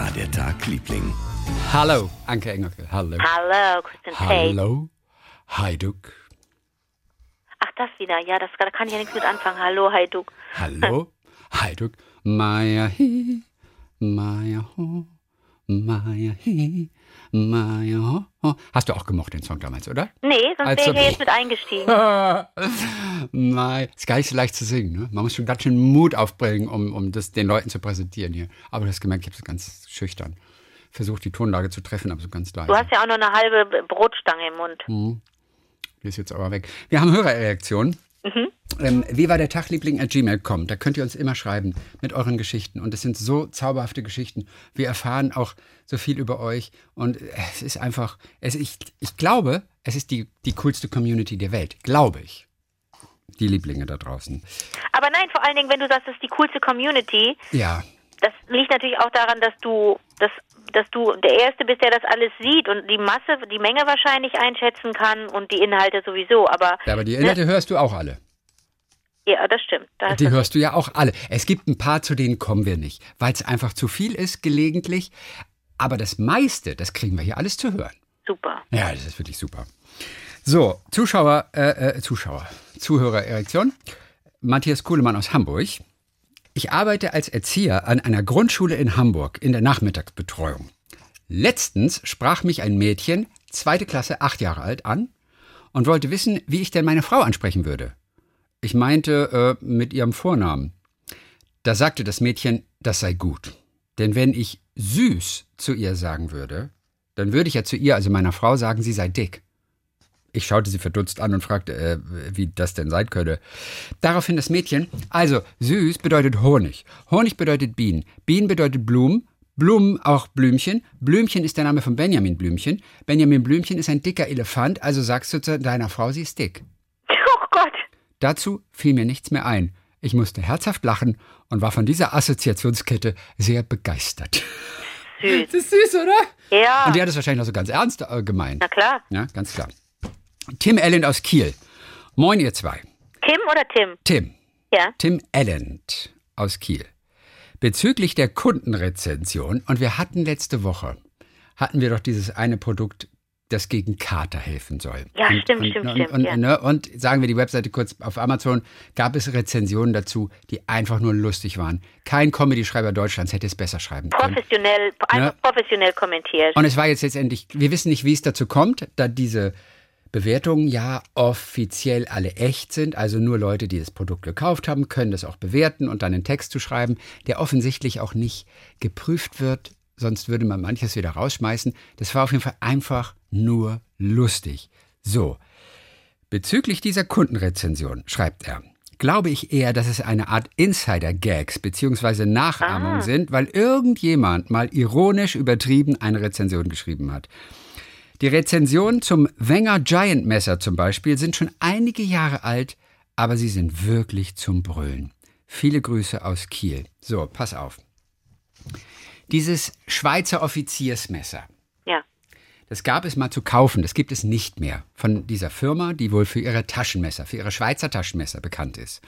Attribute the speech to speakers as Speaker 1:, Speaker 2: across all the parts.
Speaker 1: war der Tag, Liebling?
Speaker 2: Hallo, Anke Engelke. Hallo.
Speaker 3: Hallo, Tate.
Speaker 2: Hallo, Heiduk.
Speaker 3: Ach, das wieder. Ja, das, da kann ich ja nichts mit anfangen. Hallo, Heiduk.
Speaker 2: Hallo, Heiduk. Maya hi, Maya ho, Maya hi, Maya. Hast du auch gemocht den Song damals, oder?
Speaker 3: Nee, sonst
Speaker 2: Also-
Speaker 3: wäre ich ja jetzt mit eingestiegen.
Speaker 2: Nein, ist gar nicht so leicht zu singen. Ne? Man muss schon ganz schön Mut aufbringen, um, um das den Leuten zu präsentieren hier. Aber du hast gemerkt, ich habe es ganz schüchtern. Versucht, die Tonlage zu treffen, aber so ganz leise.
Speaker 3: Du hast ja auch noch eine halbe Brotstange im Mund.
Speaker 2: Die ist jetzt aber weg. Wir haben Hörerreaktionen. Ähm, wie war der Tag, Liebling at gmail.com? Da könnt ihr uns immer schreiben mit euren Geschichten. Und es sind so zauberhafte Geschichten. Wir erfahren auch so viel über euch. Und es ist einfach, es, ich, ich glaube, es ist die, die coolste Community der Welt. Glaube ich. Die Lieblinge da draußen.
Speaker 3: Aber nein, vor allen Dingen, wenn du sagst, das ist die coolste Community,
Speaker 2: Ja,
Speaker 3: das liegt natürlich auch daran, dass du, dass, dass du der Erste bist, der das alles sieht und die Masse, die Menge wahrscheinlich einschätzen kann und die Inhalte sowieso. Aber,
Speaker 2: Ja, aber die Inhalte hörst du auch alle.
Speaker 3: ja, das stimmt. Da
Speaker 2: Die hörst du ja auch alle. Es gibt ein paar, zu denen kommen wir nicht, weil es einfach zu viel ist, gelegentlich. Aber das meiste, das kriegen wir hier alles zu hören.
Speaker 3: super.
Speaker 2: Ja, das ist wirklich super. So, Zuschauer, äh, äh, Zuschauer, Zuhörer Erektion. Matthias Kuhlemann aus Hamburg. Ich arbeite als Erzieher an einer Grundschule in Hamburg in der Nachmittagsbetreuung. Letztens sprach mich ein Mädchen, zweite Klasse, acht Jahre alt, an und wollte wissen, wie ich denn meine Frau ansprechen würde. Ich meinte äh, mit ihrem Vornamen. Da sagte das Mädchen, das sei gut. Denn wenn ich süß zu ihr sagen würde, dann würde ich ja zu ihr, also meiner Frau, sagen, sie sei dick. Ich schaute sie verdutzt an und fragte, äh, wie das denn sein könne. Daraufhin das Mädchen, also süß bedeutet Honig. Honig bedeutet Bienen. Bienen bedeutet Blumen. Blumen auch Blümchen. Blümchen ist der Name von Benjamin Blümchen. Benjamin Blümchen ist ein dicker Elefant, also sagst du zu deiner Frau, sie ist dick.
Speaker 3: Oh Gott.
Speaker 2: Dazu fiel mir nichts mehr ein. Ich musste herzhaft lachen und war von dieser Assoziationskette sehr begeistert.
Speaker 3: Süß.
Speaker 2: Das ist süß, oder?
Speaker 3: Ja,
Speaker 2: Und die hat es wahrscheinlich noch so ganz ernst äh, gemeint.
Speaker 3: na klar.
Speaker 2: Ja, ganz klar. Tim Allen aus Kiel. Moin, ihr zwei.
Speaker 3: Tim oder Tim?
Speaker 2: Tim.
Speaker 3: Ja.
Speaker 2: Tim Allen aus Kiel. Bezüglich der Kundenrezension, und wir hatten letzte Woche, hatten wir doch dieses eine Produkt, das gegen Kater helfen soll.
Speaker 3: Ja,
Speaker 2: und,
Speaker 3: stimmt,
Speaker 2: und,
Speaker 3: stimmt,
Speaker 2: und,
Speaker 3: stimmt,
Speaker 2: Und,
Speaker 3: ja.
Speaker 2: ne, und sagen wir die Webseite kurz auf Amazon, gab es Rezensionen dazu, die einfach nur lustig waren. Kein Comedy-Schreiber Deutschlands hätte es besser schreiben können.
Speaker 3: Professionell, einfach professionell kommentiert.
Speaker 2: Und es war jetzt letztendlich, wir wissen nicht, wie es dazu kommt, da diese Bewertungen ja offiziell alle echt sind. Also nur Leute, die das Produkt gekauft haben, können das auch bewerten und dann einen Text zu schreiben, der offensichtlich auch nicht geprüft wird. Sonst würde man manches wieder rausschmeißen. Das war auf jeden Fall einfach nur lustig. So. Bezüglich dieser Kundenrezension schreibt er, glaube ich eher, dass es eine Art Insider-Gags bzw. Nachahmung sind, weil irgendjemand mal ironisch übertrieben eine Rezension geschrieben hat. Die Rezensionen zum Wenger Giant Messer zum Beispiel sind schon einige Jahre alt, aber sie sind wirklich zum Brüllen. Viele Grüße aus Kiel. So, pass auf. Dieses Schweizer Offiziersmesser,
Speaker 3: Ja.
Speaker 2: das gab es mal zu kaufen, das gibt es nicht mehr von dieser Firma, die wohl für ihre Taschenmesser, für ihre Schweizer Taschenmesser bekannt ist.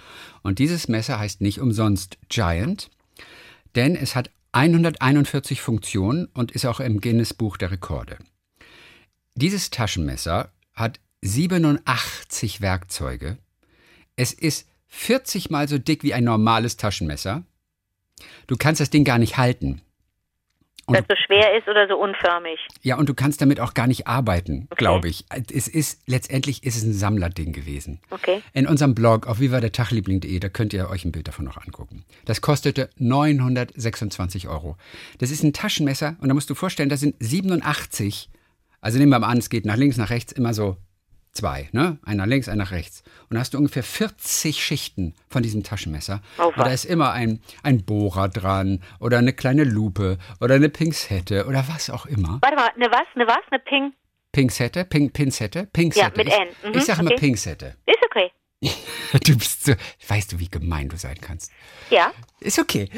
Speaker 2: Und dieses Messer heißt nicht umsonst Giant, denn es hat 141 Funktionen und ist auch im Guinness Buch der Rekorde. Dieses Taschenmesser hat 87 Werkzeuge. Es ist 40 mal so dick wie ein normales Taschenmesser. Du kannst das Ding gar nicht halten. Und-
Speaker 3: Weil es so schwer ist oder so unförmig.
Speaker 2: Ja, und du kannst damit auch gar nicht arbeiten, glaube ich. Es ist, letztendlich ist es ein Sammlerding gewesen.
Speaker 3: Okay.
Speaker 2: In unserem Blog auf viva-der-tagliebling.de, da könnt ihr euch ein Bild davon noch angucken. Das kostete 926 Euro. Das ist ein Taschenmesser und da musst du vorstellen, da sind 87, also nehmen wir mal an, es geht nach links, nach rechts, immer so zwei, ne? Nach links, ein nach rechts. Und da hast du ungefähr 40 Schichten von diesem Taschenmesser.
Speaker 3: Oh,
Speaker 2: und da ist immer ein, ein Bohrer dran oder eine kleine Lupe oder eine Pinzette oder was auch immer.
Speaker 3: Warte mal, eine was? Eine was? Eine Ping?
Speaker 2: Pinzette, Pin, Pinzette, Pinzette.
Speaker 3: mit
Speaker 2: ich,
Speaker 3: N. Mhm,
Speaker 2: ich sage immer
Speaker 3: okay.
Speaker 2: Pinzette.
Speaker 3: Ist okay.
Speaker 2: Du bist so, weißt du, wie gemein du sein kannst.
Speaker 3: Ja.
Speaker 2: Ist okay.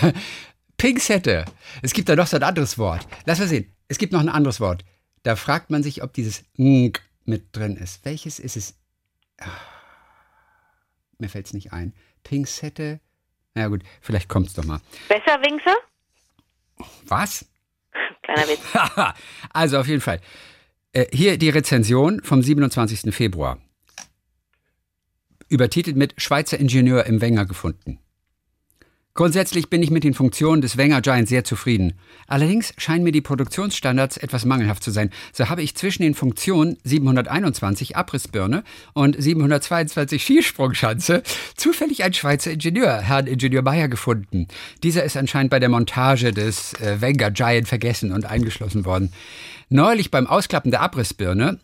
Speaker 2: Pinzette. Es gibt da noch so ein anderes Wort. Lass mal sehen. Es gibt noch ein anderes Wort. Da fragt man sich, ob dieses ng mit drin ist. Welches ist es? Ah, Mir fällt es nicht ein. Pinzette. Na ja, gut, vielleicht kommt es doch mal.
Speaker 3: Besser, Winkse?
Speaker 2: Was?
Speaker 3: Kleiner Witz.
Speaker 2: also auf jeden Fall. Äh, hier die Rezension vom 27. Februar. Übertitelt mit Schweizer Ingenieur im Wenger gefunden. Grundsätzlich bin ich mit den Funktionen des Wenger Giant sehr zufrieden. Allerdings scheinen mir die Produktionsstandards etwas mangelhaft zu sein. So habe ich zwischen den Funktionen 721 Abrissbirne und 722 Skisprungschanze zufällig einen Schweizer Ingenieur, Herrn Ingenieur Meyer, gefunden. Dieser ist anscheinend bei der Montage des äh, Wenger Giant vergessen und eingeschlossen worden. Neulich beim Ausklappen der Abrissbirne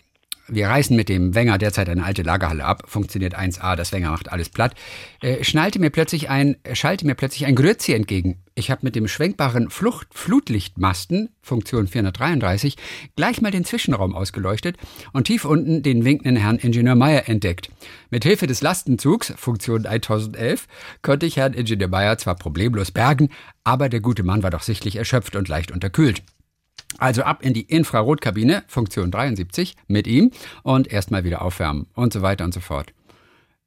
Speaker 2: wir reißen mit dem Wenger derzeit eine alte Lagerhalle ab, funktioniert 1A, das Wenger macht alles platt, äh, schnallte mir plötzlich ein, schallte mir plötzlich ein Grützi entgegen. Ich habe mit dem schwenkbaren Flucht Flutlichtmasten, Funktion 433, gleich mal den Zwischenraum ausgeleuchtet und tief unten den winkenden Herrn Ingenieur Meyer entdeckt. Mit Hilfe des Lastenzugs, Funktion 1011, konnte ich Herrn Ingenieur Meyer zwar problemlos bergen, aber der gute Mann war doch sichtlich erschöpft und leicht unterkühlt. Also ab in die Infrarotkabine, Funktion 73, mit ihm und erstmal wieder aufwärmen und so weiter und so fort.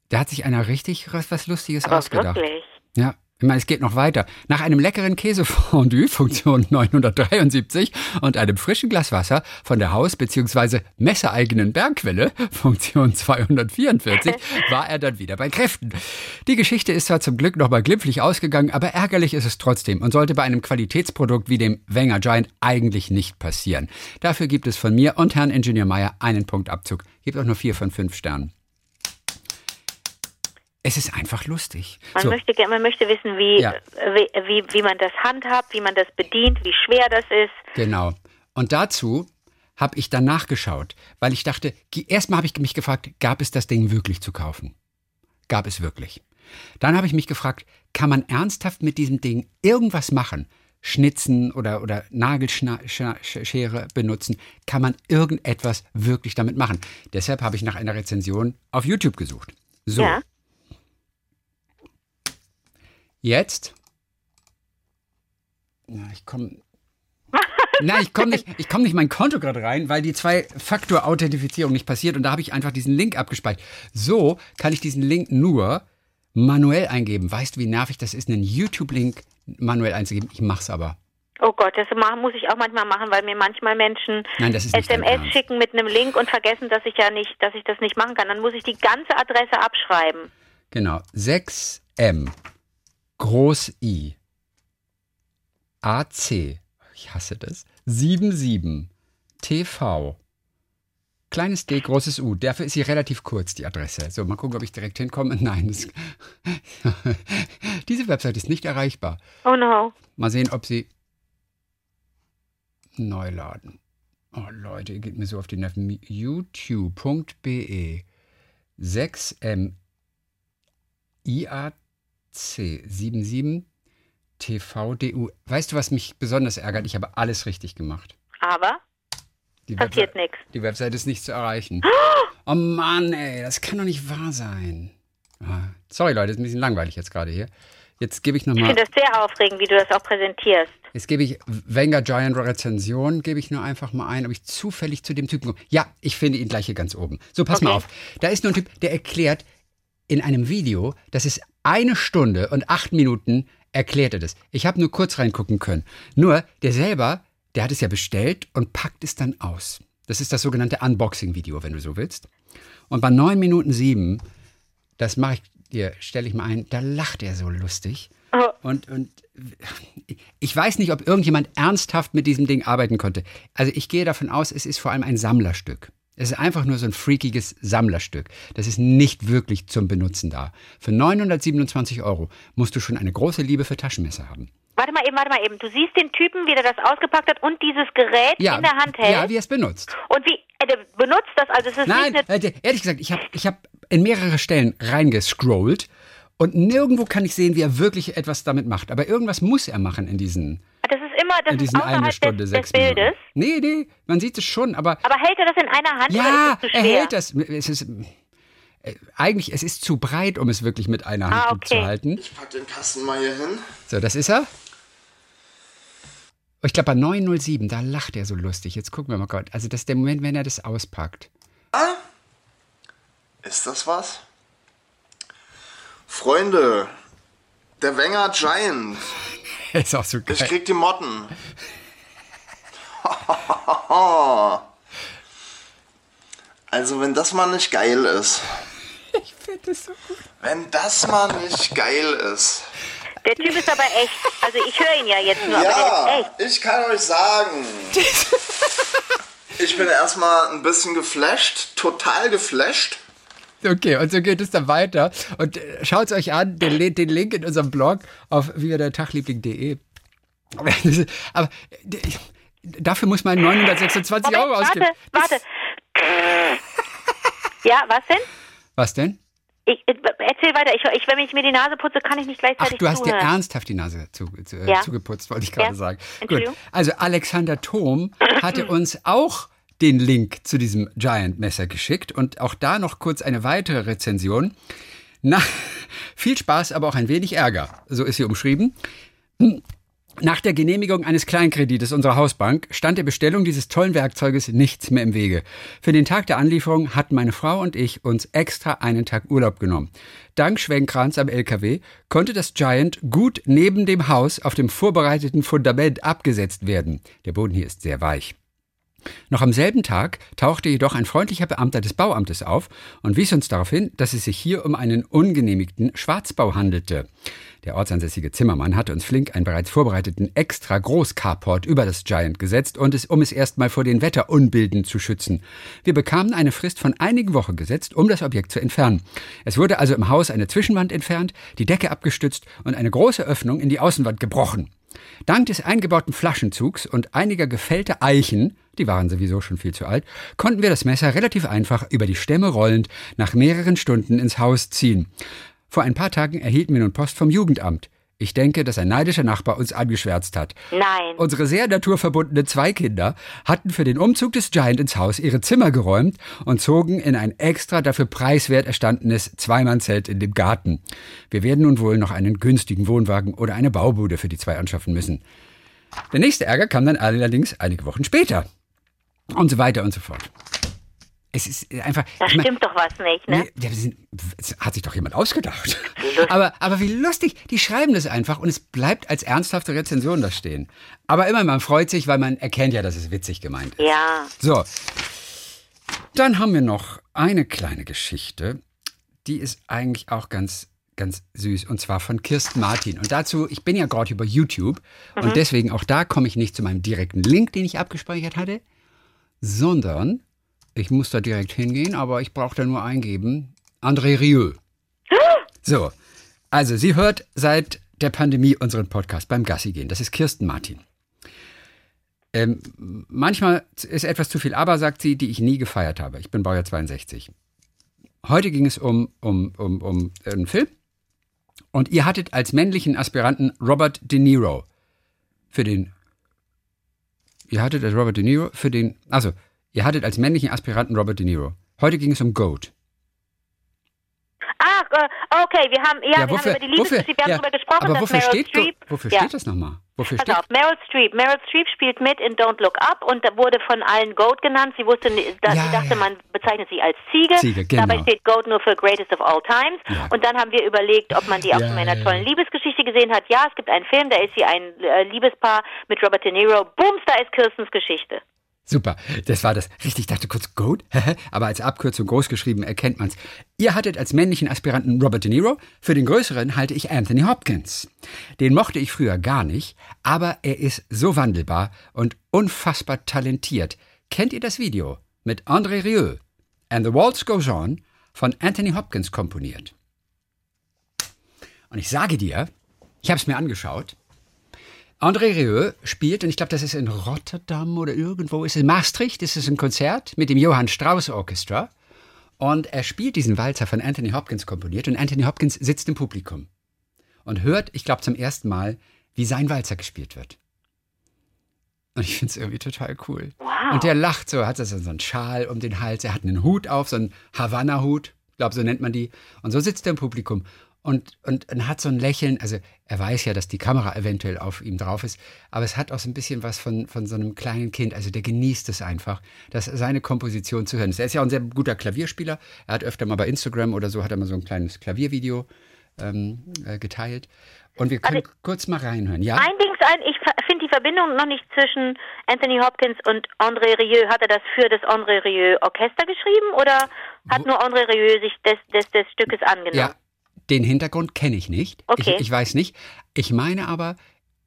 Speaker 2: Da hat sich einer richtig was Lustiges
Speaker 3: Aber
Speaker 2: ausgedacht.
Speaker 3: wirklich?
Speaker 2: Ja, ich meine, es geht noch weiter. Nach einem leckeren Käsefondue, Funktion 973, und einem frischen Glas Wasser von der Haus- bzw. messereigenen Bergquelle, Funktion 244, war er dann wieder bei Kräften. Die Geschichte ist zwar zum Glück nochmal glimpflich ausgegangen, aber ärgerlich ist es trotzdem und sollte bei einem Qualitätsprodukt wie dem Wenger Giant eigentlich nicht passieren. Dafür gibt es von mir und Herrn Ingenieur Meyer einen Punkt Abzug. Gibt auch nur vier von fünf Sternen. Es ist einfach lustig.
Speaker 3: Man,
Speaker 2: So.
Speaker 3: möchte, man möchte wissen, wie,
Speaker 2: Ja.
Speaker 3: wie, wie, wie man das handhabt, wie man das bedient, wie schwer das ist.
Speaker 2: Genau. Und dazu habe ich dann nachgeschaut, weil ich dachte, erstmal habe ich mich gefragt, gab es das Ding wirklich zu kaufen? Gab es wirklich. Dann habe ich mich gefragt, kann man ernsthaft mit diesem Ding irgendwas machen? Schnitzen oder, oder Nagelschere benutzen? Kann man irgendetwas wirklich damit machen? Deshalb habe ich nach einer Rezension auf YouTube gesucht. So,
Speaker 3: Ja.
Speaker 2: Jetzt. Na, ich komme. Na, ich komme nicht, ich komme nicht in mein Konto gerade rein, weil die Zwei-Faktor-Authentifizierung nicht passiert und da habe ich einfach diesen Link abgespeichert. So kann ich diesen Link nur manuell eingeben. Weißt du, wie nervig das ist, einen YouTube-Link manuell einzugeben? Ich mach's aber.
Speaker 3: Oh Gott, das muss ich auch manchmal machen, weil mir manchmal Menschen
Speaker 2: Nein,
Speaker 3: SMS schicken mit einem Link und vergessen, dass ich ja nicht, dass ich das nicht machen kann. Dann muss ich die ganze Adresse abschreiben.
Speaker 2: Genau. 6M. Groß I. AC. Ich hasse das. 77. TV. Kleines D, großes U. Dafür ist sie relativ kurz, die Adresse. So, mal gucken, ob ich direkt hinkomme. Nein, das diese Website ist nicht erreichbar.
Speaker 3: Oh no.
Speaker 2: Mal sehen, ob sie neu laden. Oh Leute, ihr geht mir so auf die Nerven. youtube.be 6m IAC 77 TVDU. Weißt du, was mich besonders ärgert? Ich habe alles richtig gemacht.
Speaker 3: Aber
Speaker 2: Die
Speaker 3: passiert nichts.
Speaker 2: Die Website ist nicht zu erreichen. Oh Mann, ey, das kann doch nicht wahr sein. Ah, Sorry, Leute, ist ein bisschen langweilig jetzt gerade hier. Jetzt gebe ich
Speaker 3: Ich
Speaker 2: nochmal.
Speaker 3: finde das sehr aufregend, wie du das auch präsentierst.
Speaker 2: Jetzt gebe ich Wenger Giant Rezension, gebe ich nur einfach mal ein, ob ich zufällig zu dem Typen komme. Ja, ich finde ihn gleich hier ganz oben. So, pass mal
Speaker 3: Okay.
Speaker 2: auf. Da ist nur ein Typ, der erklärt in einem Video, das ist eine Stunde und acht Minuten, erklärt er das. Ich habe nur kurz reingucken können. Nur, der selber, der hat es ja bestellt und packt es dann aus. Das ist das sogenannte Unboxing-Video, wenn du so willst. Und bei 9 Minuten 7, das mache ich dir, stelle ich mal ein, da lacht er so lustig.
Speaker 3: Oh.
Speaker 2: Und, und ich weiß nicht, ob irgendjemand ernsthaft mit diesem Ding arbeiten konnte. Also ich gehe davon aus, es ist vor allem ein Sammlerstück. Es ist einfach nur so ein freakiges Sammlerstück. Das ist nicht wirklich zum Benutzen da. Für 927 Euro musst du schon eine große Liebe für Taschenmesser haben.
Speaker 3: Warte mal eben, warte mal eben. Du siehst den Typen, wie der das ausgepackt hat und dieses Gerät
Speaker 2: Ja,
Speaker 3: in der Hand hält.
Speaker 2: ja wie er es benutzt.
Speaker 3: und wie, äh, der benutzt das, also es ist
Speaker 2: Nein,
Speaker 3: nicht eine,
Speaker 2: äh, ehrlich gesagt, ich habe ich hab in mehrere Stellen reingescrollt und nirgendwo kann ich sehen, wie er wirklich etwas damit macht. Aber irgendwas muss er machen in diesen,
Speaker 3: das immer, das
Speaker 2: in
Speaker 3: ist
Speaker 2: diesen eine
Speaker 3: außerhalb
Speaker 2: Stunde,
Speaker 3: des, des
Speaker 2: sechs Minuten.
Speaker 3: Bildes.
Speaker 2: Nee, nee, man sieht es schon, aber
Speaker 3: Aber hält er das in einer Hand
Speaker 2: Ja,
Speaker 3: oder ist es zu
Speaker 2: er hält das. Es ist, äh, eigentlich, es ist zu breit, um es wirklich mit einer Hand
Speaker 3: Ah,
Speaker 2: gut zu
Speaker 3: okay.
Speaker 2: halten.
Speaker 1: Ich pack den Kasten mal hier hin.
Speaker 2: So, das ist er. Ich glaube, bei 907, da lacht er so lustig. Jetzt gucken wir mal Gott. Also, das ist der Moment, wenn er das auspackt.
Speaker 1: Ist das was? Freunde, der Wenger Giant.
Speaker 2: ist auch so
Speaker 1: Ich
Speaker 2: geil.
Speaker 1: krieg die Motten. Also, wenn das mal nicht geil ist.
Speaker 2: Ich finde das so gut.
Speaker 1: Wenn das mal nicht geil ist.
Speaker 3: Der Typ ist aber echt. Also ich höre ihn ja jetzt nur, aber der
Speaker 1: Ja,
Speaker 3: ist echt.
Speaker 1: ich kann euch sagen. Ich bin erstmal ein bisschen geflasht, total geflasht.
Speaker 2: Okay, und so geht es dann weiter. Und äh, schaut euch an, den, den Link in unserem Blog auf wiewerdertagliebling.de. Aber dafür muss man 926 Euro
Speaker 3: Moment,
Speaker 2: ausgeben.
Speaker 3: warte, warte. Ja, was denn?
Speaker 2: Was denn?
Speaker 3: Ich, äh, erzähl weiter. Ich, ich, wenn ich mir die Nase putze, kann ich nicht
Speaker 2: Ach,
Speaker 3: gleichzeitig
Speaker 2: du hast dir
Speaker 3: zuhören.
Speaker 2: ernsthaft die Nase zu, zu,
Speaker 3: Ja.
Speaker 2: zugeputzt, wollte ich gerade
Speaker 3: Ja.
Speaker 2: sagen. Gut, also Alexander Thom hatte uns auch den Link zu diesem Giant-Messer geschickt und auch da noch kurz eine weitere Rezension. Na, viel Spaß, aber auch ein wenig Ärger. So ist sie umschrieben. Nach der Genehmigung eines Kleinkredites unserer Hausbank stand der Bestellung dieses tollen Werkzeuges nichts mehr im Wege. Für den Tag der Anlieferung hatten meine Frau und ich uns extra einen Tag Urlaub genommen. Dank Schwenkrans am LKW konnte das Giant gut neben dem Haus auf dem vorbereiteten Fundament abgesetzt werden. Der Boden hier ist sehr weich. Noch am selben Tag tauchte jedoch ein freundlicher Beamter des Bauamtes auf und wies uns darauf hin, dass es sich hier um einen ungenehmigten Schwarzbau handelte. Der ortsansässige Zimmermann hatte uns flink einen bereits vorbereiteten extra Groß-Carport über das Giant gesetzt und es, um es erstmal vor den Wetterunbilden zu schützen. Wir bekamen eine Frist von einigen Wochen gesetzt, um das Objekt zu entfernen. Es wurde also im Haus eine Zwischenwand entfernt, die Decke abgestützt und eine große Öffnung in die Außenwand gebrochen. Dank des eingebauten Flaschenzugs und einiger gefällter Eichen, die waren sowieso schon viel zu alt, konnten wir das Messer relativ einfach über die Stämme rollend nach mehreren Stunden ins Haus ziehen. Vor ein paar Tagen erhielten wir nun Post vom Jugendamt. Ich denke, dass ein neidischer Nachbar uns angeschwärzt hat.
Speaker 3: Nein.
Speaker 2: Unsere sehr naturverbundenen zwei Kinder hatten für den Umzug des Giant ins Haus ihre Zimmer geräumt und zogen in ein extra dafür preiswert erstandenes Zweimannzelt in dem Garten. Wir werden nun wohl noch einen günstigen Wohnwagen oder eine Baubude für die zwei anschaffen müssen. Der nächste Ärger kam dann allerdings einige Wochen später. Und so weiter und so fort. Es ist einfach.
Speaker 3: Da
Speaker 2: ich mein-
Speaker 3: stimmt doch was nicht, ne?
Speaker 2: Ja, sind, es hat sich doch jemand ausgedacht. Aber, aber wie lustig, die schreiben das einfach und es bleibt als ernsthafte Rezension da stehen. Aber immer, man freut sich, weil man erkennt ja, dass es witzig gemeint ist.
Speaker 3: Ja.
Speaker 2: So, dann haben wir noch eine kleine Geschichte, die ist eigentlich auch ganz, ganz süß und zwar von Kirsten Martin. Und dazu, ich bin ja gerade über YouTube und deswegen auch da komme ich nicht zu meinem direkten Link, den ich abgespeichert hatte, sondern ich muss da direkt hingehen, aber ich brauche da nur eingeben, André Rieu. So, also sie hört seit der Pandemie unseren Podcast beim Gassi gehen. Das ist Kirsten Martin. Ähm, manchmal ist etwas zu viel aber, sagt sie, die ich nie gefeiert habe. Ich bin Baujahr 62. Heute ging es um, um, um, um einen Film. Und ihr hattet als männlichen Aspiranten Robert De Niro für den. Ihr hattet als Robert De Niro für den. Also, ihr hattet als männlichen Aspiranten Robert De Niro. Heute ging es um Goat.
Speaker 3: Ach, äh, okay, wir haben, ja, wir haben über die Liebesgeschichte, wir haben
Speaker 2: ja,
Speaker 3: darüber gesprochen,
Speaker 2: aber
Speaker 3: dass
Speaker 2: wofür
Speaker 3: Meryl
Speaker 2: steht,
Speaker 3: Streep,
Speaker 2: wofür
Speaker 3: ja.
Speaker 2: steht das nochmal? Wofür
Speaker 3: Pass
Speaker 2: steht
Speaker 3: auf, Meryl Streep. Meryl Streep spielt mit in Don't Look Up und da wurde von allen Goat genannt. Sie wusste, da,
Speaker 2: Ja,
Speaker 3: sie dachte,
Speaker 2: ja.
Speaker 3: man bezeichnet sie als Ziege.
Speaker 2: Ziege, genau.
Speaker 3: Dabei steht Goat nur für Greatest of All Times.
Speaker 2: Ja.
Speaker 3: Und dann haben wir überlegt, ob man die auch
Speaker 2: Ja,
Speaker 3: in einer
Speaker 2: ja,
Speaker 3: tollen
Speaker 2: ja.
Speaker 3: Liebesgeschichte gesehen hat. Ja, es gibt einen Film, da ist sie ein äh, Liebespaar mit Robert De Niro. Booms, da ist Kirstens Geschichte.
Speaker 2: Super, das war das. Richtig, ich dachte kurz Goat, aber als Abkürzung groß geschrieben erkennt man's. Ihr hattet als männlichen Aspiranten Robert De Niro, für den größeren halte ich Anthony Hopkins. Den mochte ich früher gar nicht, aber er ist so wandelbar und unfassbar talentiert. Kennt ihr das Video mit André Rieu and the Waltz Goes On von Anthony Hopkins komponiert? Und ich sage dir, ich habe es mir angeschaut, André Rieu spielt, und ich glaube, das ist in Rotterdam oder irgendwo, ist es in Maastricht, ist es ein Konzert mit dem Johann Strauss Orchestra. Und er spielt diesen Walzer von Anthony Hopkins komponiert und Anthony Hopkins sitzt im Publikum und hört, ich glaube, zum ersten Mal, wie sein Walzer gespielt wird. Und ich finde es irgendwie total cool.
Speaker 3: Wow.
Speaker 2: Und der lacht so, hat so einen Schal um den Hals, er hat einen Hut auf, so einen Havanna-Hut, ich glaube, so nennt man die. Und so sitzt er im Publikum und, und, und hat so ein Lächeln. Also er weiß ja, dass die Kamera eventuell auf ihm drauf ist, aber es hat auch so ein bisschen was von, von so einem kleinen Kind. Also der genießt es einfach, dass seine Komposition zu hören ist. Er ist ja auch ein sehr guter Klavierspieler. Er hat öfter mal bei Instagram oder so, hat er mal so ein kleines Klaviervideo ähm, äh, geteilt. Und wir können kurz mal reinhören. Ja?
Speaker 3: Ein Ding, ein, ich finde die Verbindung noch nicht zwischen Anthony Hopkins und André Rieu. Hat er das für das André Rieu Orchester geschrieben oder hat nur André Rieu sich des, des, des Stückes angenommen?
Speaker 2: Ja, den Hintergrund kenne ich nicht.
Speaker 3: Okay.
Speaker 2: Ich, ich weiß nicht. Ich meine aber,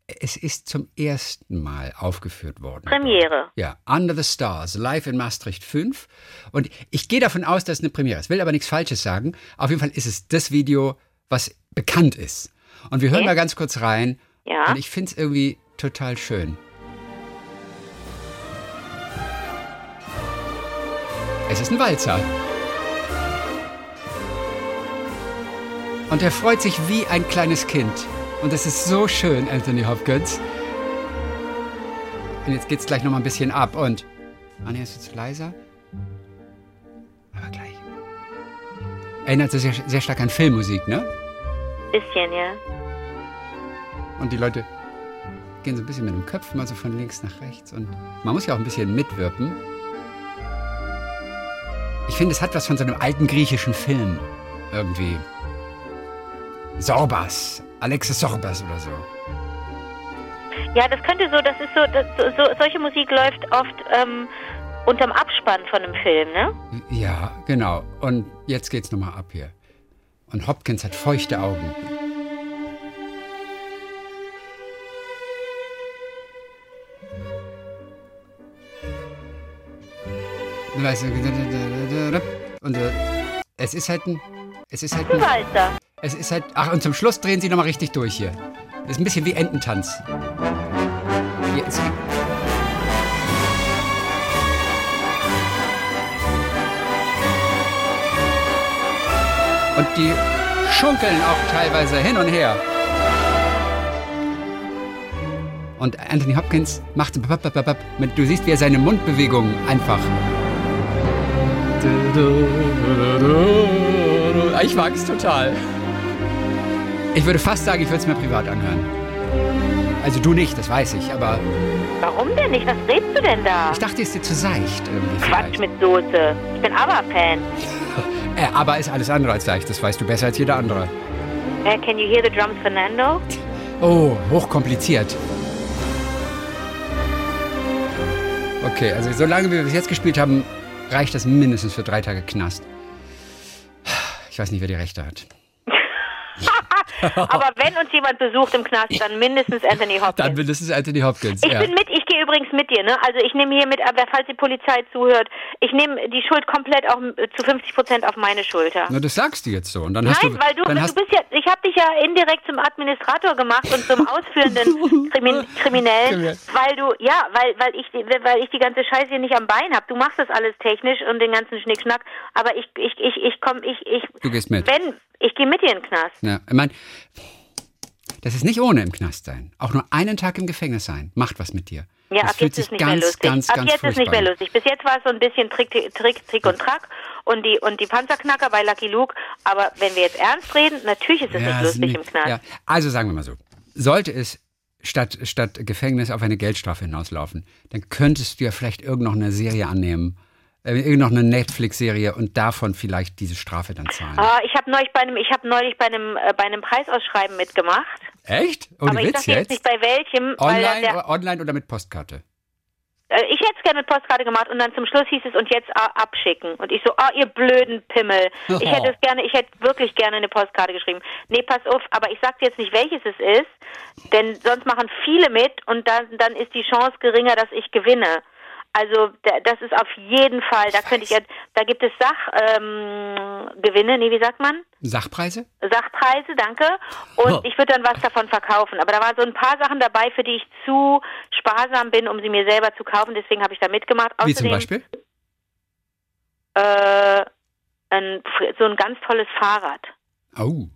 Speaker 2: es ist zum ersten Mal aufgeführt worden.
Speaker 3: Premiere.
Speaker 2: Ja, Under the Stars, live in Maastricht 5. Und ich gehe davon aus, dass es eine Premiere ist. Will aber nichts Falsches sagen. Auf jeden Fall ist es das Video, was bekannt ist. Und wir hören
Speaker 3: Okay.
Speaker 2: mal ganz kurz rein.
Speaker 3: Ja.
Speaker 2: Und ich finde es irgendwie total schön. Es ist ein Walzer. Und er freut sich wie ein kleines Kind. Und es ist so schön, Anthony Hopkins. Und jetzt geht's gleich noch mal ein bisschen ab. Und. Ah, nee, ist jetzt leiser. Aber gleich. Erinnert sich sehr, sehr stark an Filmmusik, ne?
Speaker 3: Bisschen, ja.
Speaker 2: Und die Leute gehen so ein bisschen mit dem Köpfen mal so von links nach rechts. Und man muss ja auch ein bisschen mitwirken. Ich finde, es hat was von so einem alten griechischen Film. Irgendwie. Sorbas. Alexis Sorbas oder so.
Speaker 3: Ja, das könnte so, das ist so, das, so, so solche Musik läuft oft ähm, unterm Abspann von einem Film, ne?
Speaker 2: Ja, genau. Und jetzt geht's nochmal ab hier. Und Hopkins hat feuchte Augen. Und äh, es ist halt ein. Es ist halt
Speaker 3: Ein
Speaker 2: ein.
Speaker 3: Walzer.
Speaker 2: Es ist halt. Ach, und zum Schluss drehen sie nochmal richtig durch hier. Das ist ein bisschen wie Ententanz. Hier ist. Und die schunkeln auch teilweise hin und her. Und Anthony Hopkins macht. mit- Du siehst, wie er seine Mundbewegungen einfach. Ich mag es total. Ich würde fast sagen, ich würde es mir privat anhören. Also du nicht, das weiß ich, aber
Speaker 3: Warum denn nicht? Was redest du denn da?
Speaker 2: ich dachte, es ist dir zu seicht irgendwie.
Speaker 3: Quatsch
Speaker 2: vielleicht.
Speaker 3: mit Soße. Ich bin Aber-Fan.
Speaker 2: Äh, aber ist alles andere als leicht, das weißt du besser als jeder andere.
Speaker 3: Äh, can you hear the drums, Fernando?
Speaker 2: Oh, hochkompliziert. Okay, also solange wir bis jetzt gespielt haben, reicht das mindestens für drei Tage Knast. Ich weiß nicht, wer die Rechte hat.
Speaker 3: Aber wenn uns jemand besucht im Knast, dann mindestens Anthony Hopkins.
Speaker 2: Dann mindestens Anthony Hopkins.
Speaker 3: Ich
Speaker 2: ja.
Speaker 3: bin mit, ich gehe übrigens mit dir, ne? Also ich nehme hier mit, aber falls die Polizei zuhört, ich nehme die Schuld komplett auf, zu 50 Prozent auf meine Schulter.
Speaker 2: Na, das sagst du jetzt so. Und dann hast
Speaker 3: Nein,
Speaker 2: du,
Speaker 3: weil du,
Speaker 2: dann
Speaker 3: du
Speaker 2: hast,
Speaker 3: bist ja, ich habe dich ja indirekt zum Administrator gemacht und zum ausführenden Krimin Kriminellen,
Speaker 2: Kriminell.
Speaker 3: weil du, ja, weil, weil ich, weil ich die ganze Scheiße hier nicht am Bein habe. Du machst das alles technisch und den ganzen Schnickschnack, aber ich, ich, ich, ich komm, ich, ich,
Speaker 2: Du gehst mit.
Speaker 3: wenn, ich gehe mit dir in den Knast.
Speaker 2: Ja, ich meine, das ist nicht ohne im Knast sein. Auch nur einen Tag im Gefängnis sein macht was mit dir.
Speaker 3: Ja,
Speaker 2: das
Speaker 3: ab
Speaker 2: fühlt
Speaker 3: jetzt
Speaker 2: sich
Speaker 3: ist nicht
Speaker 2: ganz,
Speaker 3: mehr lustig.
Speaker 2: ganz,
Speaker 3: ab
Speaker 2: ganz
Speaker 3: jetzt ist nicht mehr lustig. Bis jetzt war es so ein bisschen Trick, Trick, Trick und Track und die und die Panzerknacker bei Lucky Luke. Aber wenn wir jetzt ernst reden, natürlich ist es nicht
Speaker 2: es ist
Speaker 3: lustig
Speaker 2: nicht-
Speaker 3: im Knast.
Speaker 2: Ja, also sagen wir mal so. Sollte es statt, statt Gefängnis auf eine Geldstrafe hinauslaufen, dann könntest du ja vielleicht irgend noch eine Serie annehmen. Äh, irgend noch eine Netflix-Serie und davon vielleicht diese Strafe dann zahlen.
Speaker 3: Ah, ich habe neulich bei einem, ich habe neulich bei einem, äh, bei einem Preisausschreiben mitgemacht.
Speaker 2: Echt? Ohne
Speaker 3: aber ich
Speaker 2: Witz
Speaker 3: sag jetzt nicht bei welchem,
Speaker 2: Online,
Speaker 3: der,
Speaker 2: online oder mit Postkarte?
Speaker 3: äh, ich hätte es gerne mit Postkarte gemacht und dann zum Schluss hieß es und jetzt ah, abschicken und ich so, ah ihr blöden Pimmel, ich
Speaker 2: Oh.
Speaker 3: hätte es gerne, ich hätte wirklich gerne eine Postkarte geschrieben. Nee, pass auf, aber ich sag dir jetzt nicht welches es ist, denn sonst machen viele mit und dann dann ist die Chance geringer, dass ich gewinne. Also da- das ist auf jeden Fall, da könnte ich jetzt, da gibt es Sachgewinne, ähm, nee, wie sagt man?
Speaker 2: Sachpreise?
Speaker 3: Sachpreise, danke. Und ich würde dann was davon verkaufen. Aber da waren so ein paar Sachen dabei, für die ich zu sparsam bin, um sie mir selber zu kaufen. Deswegen habe ich da mitgemacht.
Speaker 2: Wie zum
Speaker 3: Außerdem,
Speaker 2: Beispiel?
Speaker 3: Äh, ein, so ein ganz tolles Fahrrad.
Speaker 2: Oh.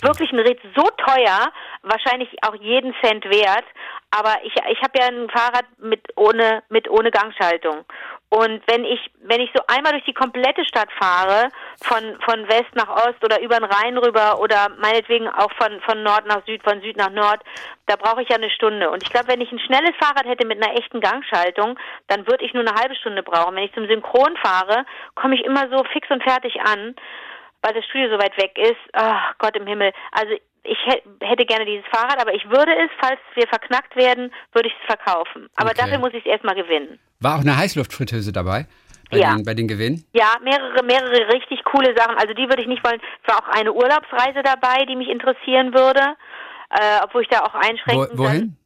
Speaker 3: Wirklich ein Rätsel, so teuer, wahrscheinlich auch jeden Cent wert. Aber ich, ich habe ja ein Fahrrad mit ohne, mit ohne Gangschaltung. Und wenn ich, wenn ich so einmal durch die komplette Stadt fahre, von, von West nach Ost oder über den Rhein rüber oder meinetwegen auch von, von Nord nach Süd, von Süd nach Nord, da brauche ich ja eine Stunde. Und ich glaube, wenn ich ein schnelles Fahrrad hätte mit einer echten Gangschaltung, dann würde ich nur eine halbe Stunde brauchen. Wenn ich zum Synchron fahre, komme ich immer so fix und fertig an. Weil das Studio so weit weg ist. Ach Gott im Himmel. Also ich hä- hätte gerne dieses Fahrrad, aber ich würde es, falls wir verknackt werden, würde ich es verkaufen. Aber
Speaker 2: Okay.
Speaker 3: dafür muss ich es erstmal gewinnen.
Speaker 2: War auch eine Heißluftfritteuse dabei? Bei,
Speaker 3: Ja.
Speaker 2: den, bei den Gewinnen?
Speaker 3: Ja, mehrere, mehrere richtig coole Sachen. Also die würde ich nicht wollen. Es war auch eine Urlaubsreise dabei, die mich interessieren würde. Äh, obwohl ich da auch
Speaker 2: Wo,
Speaker 3: einschränken
Speaker 2: wohin?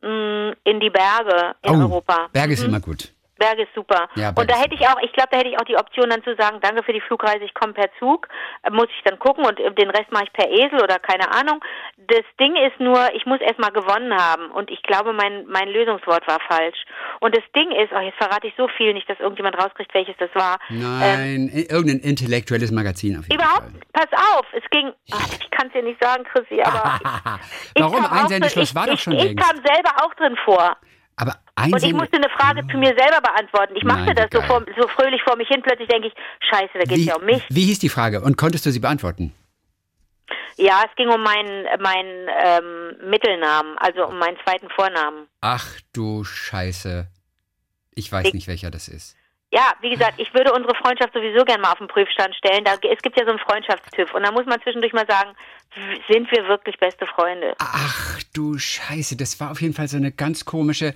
Speaker 3: kann. Mm, In die Berge in Europa.
Speaker 2: Berge ist
Speaker 3: Mhm.
Speaker 2: immer gut.
Speaker 3: Berge ist super.
Speaker 2: Ja,
Speaker 3: und da hätte ich auch, ich glaube, da hätte ich auch die Option dann zu sagen, danke für die Flugreise, ich komme per Zug. Äh, muss ich dann gucken und äh, den Rest mache ich per Esel oder keine Ahnung. Das Ding ist nur, ich muss erstmal gewonnen haben und ich glaube, mein, mein Lösungswort war falsch. Und das Ding ist, oh, jetzt verrate ich so viel, nicht, dass irgendjemand rauskriegt, welches das war.
Speaker 2: Nein, i- irgendein intellektuelles Magazin auf jeden
Speaker 3: Überhaupt,
Speaker 2: Fall.
Speaker 3: pass auf, es ging, ach, ich kann es dir nicht sagen, Chrissy, aber ich
Speaker 2: Warum? Einsendeschluss war doch
Speaker 3: ich,
Speaker 2: schon
Speaker 3: ich, ich
Speaker 2: längst.
Speaker 3: kam selber auch drin vor.
Speaker 2: Aber
Speaker 3: Und ich musste eine Frage zu mir selber beantworten. Ich machte
Speaker 2: Nein,
Speaker 3: das so, vor, so fröhlich vor mich hin. Plötzlich denke ich, scheiße, da geht es ja um mich.
Speaker 2: wie hieß die Frage? Und konntest du sie beantworten?
Speaker 3: Ja, es ging um meinen, meinen ähm, Mittelnamen, also um meinen zweiten Vornamen.
Speaker 2: Ach du Scheiße. Ich weiß
Speaker 3: Ich-
Speaker 2: nicht, welcher das ist.
Speaker 3: Ja, wie gesagt, ich würde unsere Freundschaft sowieso gerne mal auf den Prüfstand stellen. Da, es gibt ja so einen Freundschaftstüv. Und da muss man zwischendurch mal sagen, sind wir wirklich beste Freunde?
Speaker 2: Ach du Scheiße, das war auf jeden Fall so eine ganz komische,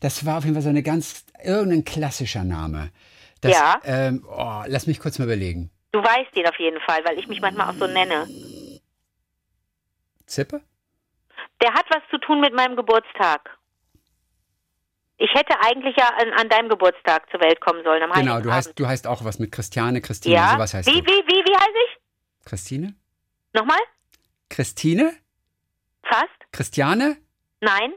Speaker 2: das war auf jeden Fall so eine ganz, irgendein klassischer Name. Das,
Speaker 3: Ja.
Speaker 2: Ähm, oh, lass mich kurz mal überlegen.
Speaker 3: Du weißt den auf jeden Fall, weil ich mich manchmal auch so nenne.
Speaker 2: Zippe?
Speaker 3: Der hat was zu tun mit meinem Geburtstag. Ich hätte eigentlich ja an, an deinem Geburtstag zur Welt kommen sollen. Am
Speaker 2: Genau, du heißt, du heißt auch was mit Christiane, Christine,
Speaker 3: ja.
Speaker 2: sowas heißt
Speaker 3: wie,
Speaker 2: du.
Speaker 3: wie, wie, wie heiße ich?
Speaker 2: Christine?
Speaker 3: Nochmal?
Speaker 2: Christine?
Speaker 3: Fast?
Speaker 2: Christiane?
Speaker 3: Nein?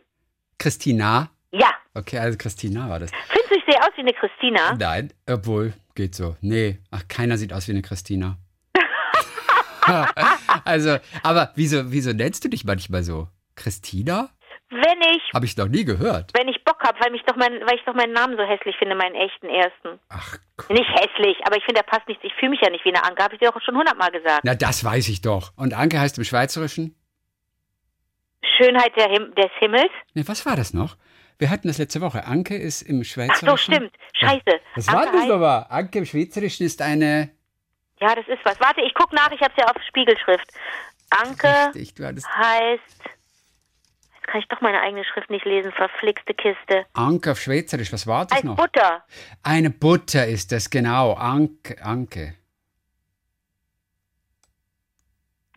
Speaker 2: Christina?
Speaker 3: Ja.
Speaker 2: Okay, also Christina war das.
Speaker 3: Findest du, ich sehe aus wie eine Christina?
Speaker 2: Nein, obwohl, geht so. Nee, ach, keiner sieht aus wie eine Christina. also, aber wieso, wieso nennst du dich manchmal so? Christina?
Speaker 3: Wenn ich,
Speaker 2: Habe ich noch nie gehört.
Speaker 3: wenn ich Bock habe, weil mich doch mein, weil ich doch meinen Namen so hässlich finde, meinen echten ersten.
Speaker 2: Ach, cool.
Speaker 3: Nicht hässlich, aber ich finde, der passt nicht. Ich fühle mich ja nicht wie eine Anke, habe ich dir doch schon hundertmal gesagt.
Speaker 2: Na, das weiß ich doch. Und Anke heißt im Schweizerischen?
Speaker 3: Schönheit der Him des Himmels.
Speaker 2: Ne, was war das noch? Wir hatten das letzte Woche. Anke ist im
Speaker 3: Ach
Speaker 2: Schweizerischen.
Speaker 3: so, stimmt. Scheiße.
Speaker 2: Was war
Speaker 3: Anke
Speaker 2: das
Speaker 3: heißt-
Speaker 2: nochmal? Anke im Schweizerischen ist eine.
Speaker 3: Ja, das ist was. Warte, ich guck nach, ich hab's ja auf Spiegelschrift. Anke
Speaker 2: Richtig,
Speaker 3: heißt. Kann ich doch meine eigene Schrift nicht lesen, verflixte Kiste.
Speaker 2: Anke auf Schweizerisch, was war das
Speaker 3: Heißt
Speaker 2: noch?
Speaker 3: Butter.
Speaker 2: Eine Butter ist das, genau. Anke, Anke.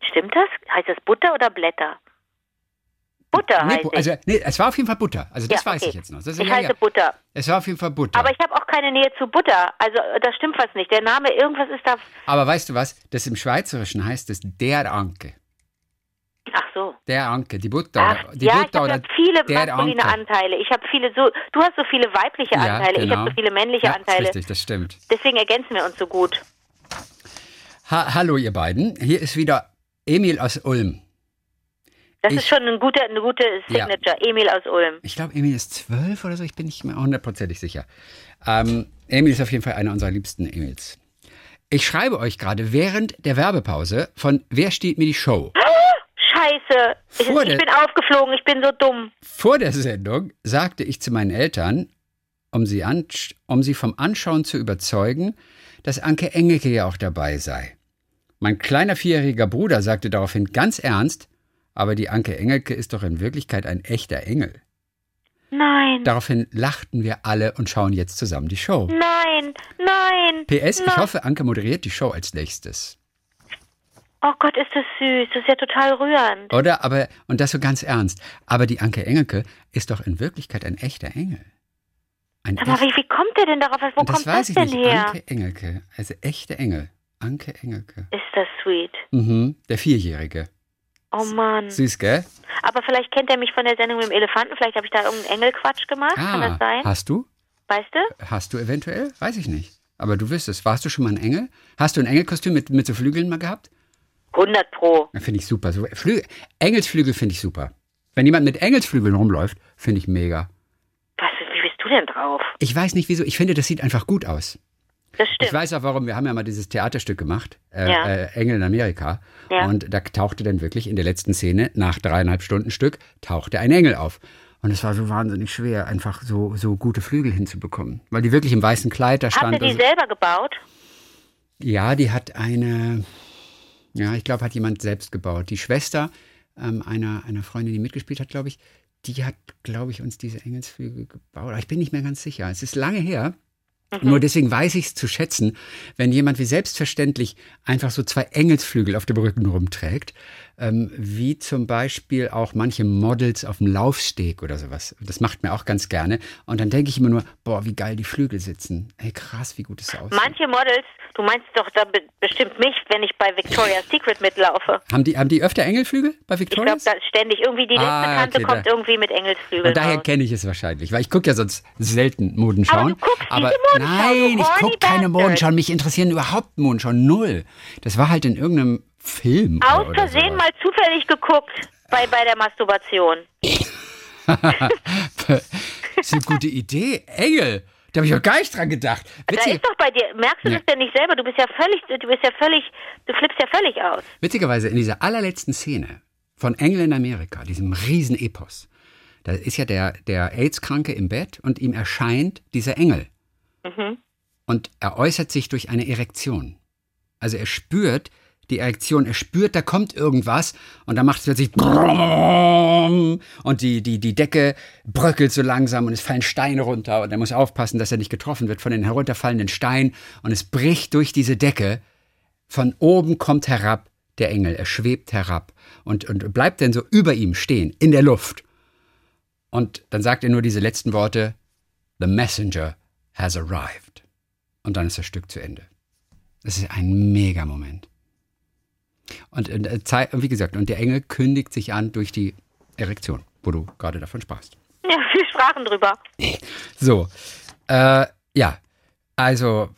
Speaker 3: Stimmt das? Heißt das Butter oder Blätter? Butter
Speaker 2: Nee,
Speaker 3: heißt
Speaker 2: Bu- also, nee, es war auf jeden Fall Butter. Also das
Speaker 3: Ja,
Speaker 2: weiß
Speaker 3: okay.
Speaker 2: ich jetzt noch.
Speaker 3: Ich
Speaker 2: ja,
Speaker 3: heiße
Speaker 2: ja.
Speaker 3: Butter.
Speaker 2: Es war auf jeden Fall Butter.
Speaker 3: Aber ich habe auch keine Nähe zu Butter. Also da stimmt was nicht. Der Name, irgendwas ist da.
Speaker 2: Aber weißt du was? Das im Schweizerischen heißt es der Anke.
Speaker 3: Ach so.
Speaker 2: Der Anke, die Butter.
Speaker 3: Ach,
Speaker 2: die
Speaker 3: ja,
Speaker 2: Butter
Speaker 3: ich habe ja viele maskuline
Speaker 2: Anke.
Speaker 3: Anteile. Ich habe viele so. Du hast so viele weibliche
Speaker 2: Ja,
Speaker 3: Anteile. Ich
Speaker 2: genau.
Speaker 3: habe so viele männliche
Speaker 2: ja,
Speaker 3: Anteile.
Speaker 2: Richtig, das stimmt.
Speaker 3: Deswegen ergänzen wir uns so gut.
Speaker 2: Ha Hallo ihr beiden. Hier ist wieder Emil aus Ulm.
Speaker 3: Das
Speaker 2: Ich-
Speaker 3: ist schon ein guter, eine gute
Speaker 2: Ja.
Speaker 3: Signature. Emil aus Ulm.
Speaker 2: Ich glaube, Emil ist zwölf oder so. Ich bin nicht mehr hundertprozentig sicher. Ähm, Emil ist auf jeden Fall einer unserer liebsten Emils. Ich schreibe euch gerade während der Werbepause von Wer steht mir die Show?
Speaker 3: Scheiße. Ich, ich bin aufgeflogen. Ich bin so dumm.
Speaker 2: Vor der Sendung sagte ich zu meinen Eltern, um sie, an, um sie vom Anschauen zu überzeugen, dass Anke Engelke ja auch dabei sei. Mein kleiner vierjähriger Bruder sagte daraufhin ganz ernst, aber die Anke Engelke ist doch in Wirklichkeit ein echter Engel.
Speaker 3: Nein.
Speaker 2: Daraufhin lachten wir alle und schauen jetzt zusammen die Show.
Speaker 3: Nein. Nein.
Speaker 2: PS, ich
Speaker 3: Nein.
Speaker 2: hoffe, Anke moderiert die Show als nächstes.
Speaker 3: Oh Gott, ist das süß. Das ist ja total rührend.
Speaker 2: Oder? Aber, und das so ganz ernst. Aber die Anke Engelke ist doch in Wirklichkeit ein echter Engel. Ein
Speaker 3: mal,
Speaker 2: echt-
Speaker 3: wie, wie kommt der denn darauf? Wo
Speaker 2: das
Speaker 3: kommt
Speaker 2: weiß
Speaker 3: das
Speaker 2: ich
Speaker 3: denn
Speaker 2: nicht.
Speaker 3: her?
Speaker 2: Anke Engelke. Also echte Engel. Anke Engelke.
Speaker 3: Ist das sweet.
Speaker 2: Mhm. Der Vierjährige.
Speaker 3: Oh Mann.
Speaker 2: Süß, gell?
Speaker 3: Aber vielleicht kennt er mich von der Sendung mit dem Elefanten. Vielleicht habe ich da irgendeinen Engelquatsch gemacht. Kann
Speaker 2: Ah,
Speaker 3: das sein?
Speaker 2: hast du?
Speaker 3: Weißt du?
Speaker 2: Hast du eventuell? Weiß ich nicht. Aber du wirst es. Warst du schon mal ein Engel? Hast du ein Engelkostüm mit, mit so Flügeln mal gehabt?
Speaker 3: 100 Pro.
Speaker 2: Finde ich super. So, Flü Engelsflügel finde ich super. Wenn jemand mit Engelsflügeln rumläuft, finde ich mega.
Speaker 3: Was, wie bist du denn drauf?
Speaker 2: Ich weiß nicht wieso. Ich finde, das sieht einfach gut aus.
Speaker 3: Das
Speaker 2: Ich
Speaker 3: stimmt.
Speaker 2: weiß auch warum. Wir haben ja mal dieses Theaterstück gemacht, äh,
Speaker 3: Ja.
Speaker 2: äh, Engel in Amerika.
Speaker 3: Ja.
Speaker 2: Und da tauchte dann wirklich in der letzten Szene, nach dreieinhalb Stunden Stück, tauchte ein Engel auf. Und es war so wahnsinnig schwer, einfach so, so gute Flügel hinzubekommen. Weil die wirklich im weißen Kleid da stand.
Speaker 3: ihr die
Speaker 2: Also-
Speaker 3: selber gebaut?
Speaker 2: Ja, die hat eine, ja, ich glaube, hat jemand selbst gebaut. Die Schwester ähm, einer, einer Freundin, die mitgespielt hat, glaube ich, die hat, glaube ich, uns diese Engelsflügel gebaut. Aber ich bin nicht mehr ganz sicher. Es ist lange her.
Speaker 3: Mhm.
Speaker 2: Nur deswegen weiß ich es zu schätzen, wenn jemand wie selbstverständlich einfach so zwei Engelsflügel auf dem Rücken rumträgt, ähm, wie zum Beispiel auch manche Models auf dem Laufsteg oder sowas. Das macht mir auch ganz gerne. Und dann denke ich immer nur, boah, wie geil die Flügel sitzen. Hey, krass, wie gut es aussieht.
Speaker 3: Manche Models, du meinst doch da be bestimmt mich, wenn ich bei Victoria's Secret mitlaufe.
Speaker 2: Haben die, haben die öfter Engelflügel bei
Speaker 3: Ich glaube,
Speaker 2: Victoria's?
Speaker 3: da ständig irgendwie die letzte
Speaker 2: Ah, okay,
Speaker 3: kommt
Speaker 2: da-
Speaker 3: irgendwie mit Engelsflügeln
Speaker 2: Und daher kenne ich es wahrscheinlich, weil ich gucke ja sonst selten Modenschauen.
Speaker 3: Aber du guckst diese Modenschau,
Speaker 2: nein,
Speaker 3: du
Speaker 2: ich gucke keine. Modenschauen. Mich interessieren überhaupt Modenschauen null. Das war halt in irgendeinem Film.
Speaker 3: Aus Versehen mal zufällig geguckt bei, bei der Masturbation.
Speaker 2: Das ist eine gute Idee. Engel. Da habe ich auch gar nicht dran gedacht.
Speaker 3: Da
Speaker 2: Witzig,
Speaker 3: ist doch bei dir, merkst du
Speaker 2: Ja.
Speaker 3: das denn nicht selber? Du bist ja völlig, du bist ja völlig, du flippst ja völlig aus.
Speaker 2: witzigerweise in dieser allerletzten Szene von Engel in Amerika, diesem Riesenepos, da ist ja der, der AIDS-Kranke im Bett und ihm erscheint dieser Engel.
Speaker 3: Mhm.
Speaker 2: Und er äußert sich durch eine Erektion. Also er spürt die Erektion, er spürt, da kommt irgendwas und dann macht es plötzlich und die, die, die Decke bröckelt so langsam und es fallen Steine runter und er muss aufpassen, dass er nicht getroffen wird von den herunterfallenden Steinen und es bricht durch diese Decke. Von oben kommt herab der Engel, er schwebt herab und, und bleibt dann so über ihm stehen, in der Luft. Und dann sagt er nur diese letzten Worte, The messenger has arrived. Und dann ist das Stück zu Ende. Das ist ein Mega-Moment. Und, und äh, wie gesagt, und der Engel kündigt sich an durch die Erektion, wo du gerade davon sprachst.
Speaker 3: Ja, wir sprachen drüber.
Speaker 2: So, äh, ja, also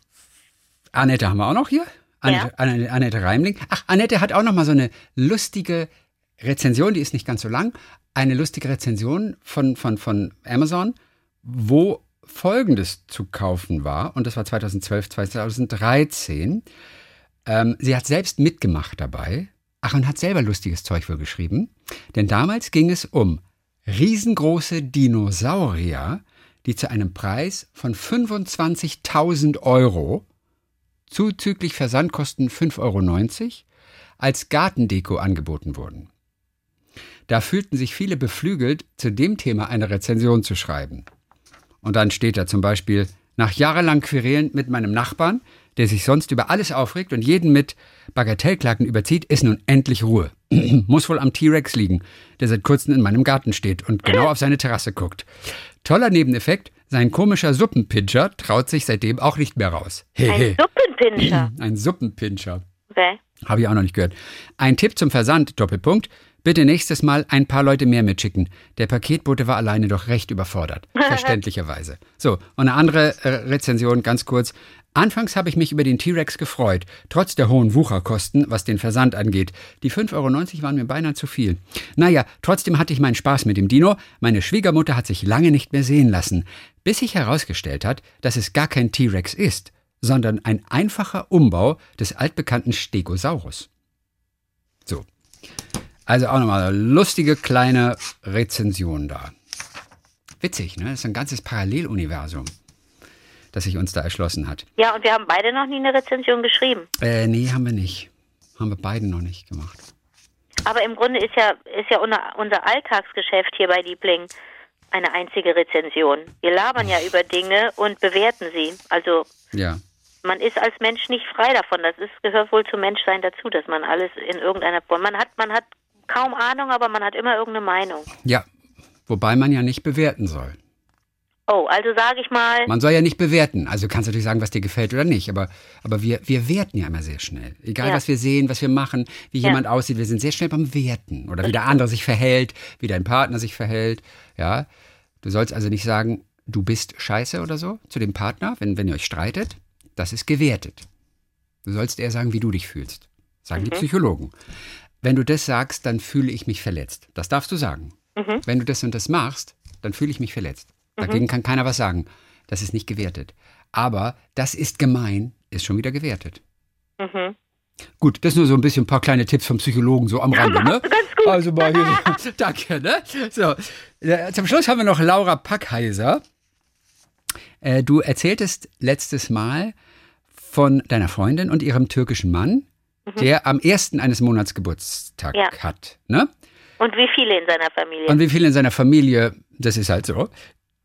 Speaker 2: Annette haben wir auch noch hier. Annette, Annette, Annette Reimling. Ach, Annette hat auch noch mal so eine lustige Rezension, die ist nicht ganz so lang. Eine lustige Rezension von, von, von Amazon, wo Folgendes zu kaufen war. Und das war 2012, 2013. Ähm, sie hat selbst mitgemacht dabei. Ach, und hat selber lustiges Zeug wohl geschrieben. Denn damals ging es um riesengroße Dinosaurier, die zu einem Preis von 25.000 Euro, zuzüglich Versandkosten 5,90 Euro, als Gartendeko angeboten wurden. Da fühlten sich viele beflügelt, zu dem Thema eine Rezension zu schreiben. Und dann steht da zum Beispiel, nach jahrelang Querelen mit meinem Nachbarn, der sich sonst über alles aufregt und jeden mit Bagatellklagen überzieht, ist nun endlich Ruhe. Muss wohl am T-Rex liegen, der seit kurzem in meinem Garten steht und genau auf seine Terrasse guckt. Toller Nebeneffekt, sein komischer Suppenpinscher traut sich seitdem auch nicht mehr raus.
Speaker 3: Ein. Suppenpinscher.
Speaker 2: Ein Suppenpinscher.
Speaker 3: Okay.
Speaker 2: Habe ich auch noch nicht gehört. Ein Tipp zum Versand, Doppelpunkt. Bitte nächstes Mal ein paar Leute mehr mitschicken. Der Paketbote war alleine doch recht überfordert. Verständlicherweise. So, und eine andere äh, Rezension, ganz kurz. Anfangs habe ich mich über den T-Rex gefreut, trotz der hohen Wucherkosten, was den Versand angeht. Die 5,90 Euro waren mir beinahe zu viel. Naja, trotzdem hatte ich meinen Spaß mit dem Dino. Meine Schwiegermutter hat sich lange nicht mehr sehen lassen, bis sich herausgestellt hat, dass es gar kein T-Rex ist, sondern ein einfacher Umbau des altbekannten Stegosaurus. So. Also auch nochmal eine lustige kleine Rezension da. Witzig, ne? Das ist ein ganzes Paralleluniversum, das sich uns da erschlossen hat.
Speaker 3: Ja, und wir haben beide noch nie eine Rezension geschrieben.
Speaker 2: Äh, nee, haben wir nicht. Haben wir beiden noch nicht gemacht.
Speaker 3: Aber im Grunde ist ja, ist ja unser, unser Alltagsgeschäft hier bei Liebling eine einzige Rezension. Wir labern ja über Dinge und bewerten sie. Also
Speaker 2: Ja.
Speaker 3: man ist als Mensch nicht frei davon. Das ist, gehört wohl zum Menschsein dazu, dass man alles in irgendeiner Form. Man hat, man hat kaum Ahnung, aber man hat immer irgendeine Meinung.
Speaker 2: Ja. Wobei man ja nicht bewerten soll.
Speaker 3: Oh, also sage ich mal,
Speaker 2: Man soll ja nicht bewerten. Also du kannst natürlich sagen, was dir gefällt oder nicht, aber, aber wir, wir werten ja immer sehr schnell. Egal,
Speaker 3: Ja.
Speaker 2: was wir sehen, was wir machen, wie
Speaker 3: Ja.
Speaker 2: jemand aussieht, wir sind sehr schnell beim Werten. Oder wie der andere sich verhält, wie dein Partner sich verhält. Ja. Du sollst also nicht sagen, du bist scheiße oder so zu dem Partner, wenn, wenn ihr euch streitet. Das ist gewertet. Du sollst eher sagen, wie du dich fühlst. Sagen die Psychologen. Wenn du das sagst, dann fühle ich mich verletzt. Das darfst du sagen. Wenn du das und das machst, dann fühle ich mich verletzt. Dagegen kann keiner was sagen. Das ist nicht gewertet. Aber das ist gemein, ist schon wieder gewertet.
Speaker 3: Mhm.
Speaker 2: Gut, das nur so ein bisschen ein paar kleine Tipps vom Psychologen so am Rande, ne?
Speaker 3: ganz gut.
Speaker 2: Also mal hier, danke, ne? So, zum Schluss haben wir noch Laura Packheiser. Äh, du erzähltest letztes Mal von deiner Freundin und ihrem türkischen Mann, der am ersten eines Monats Geburtstag
Speaker 3: Mhm. Ja.
Speaker 2: hat. Ne?
Speaker 3: Und wie viele in seiner Familie?
Speaker 2: Und wie viele in seiner Familie, das ist halt so.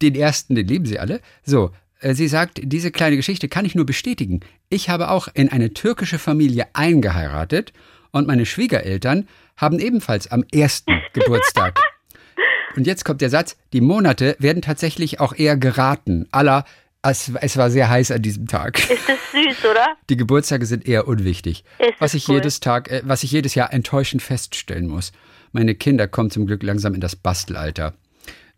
Speaker 2: Den ersten, den lieben sie alle. So, äh, sie sagt, diese kleine Geschichte kann ich nur bestätigen. Ich habe auch in eine türkische Familie eingeheiratet und meine Schwiegereltern haben ebenfalls am ersten Geburtstag. Und jetzt kommt der Satz, die Monate werden tatsächlich auch eher geraten. Aller, es, es war sehr heiß an diesem Tag.
Speaker 3: ist das süß, oder?
Speaker 2: Die Geburtstage sind eher unwichtig.
Speaker 3: Ist
Speaker 2: was ich
Speaker 3: cool.
Speaker 2: jedes Tag, äh, was ich jedes Jahr enttäuschend feststellen muss. Meine Kinder kommen zum Glück langsam in das Bastelalter.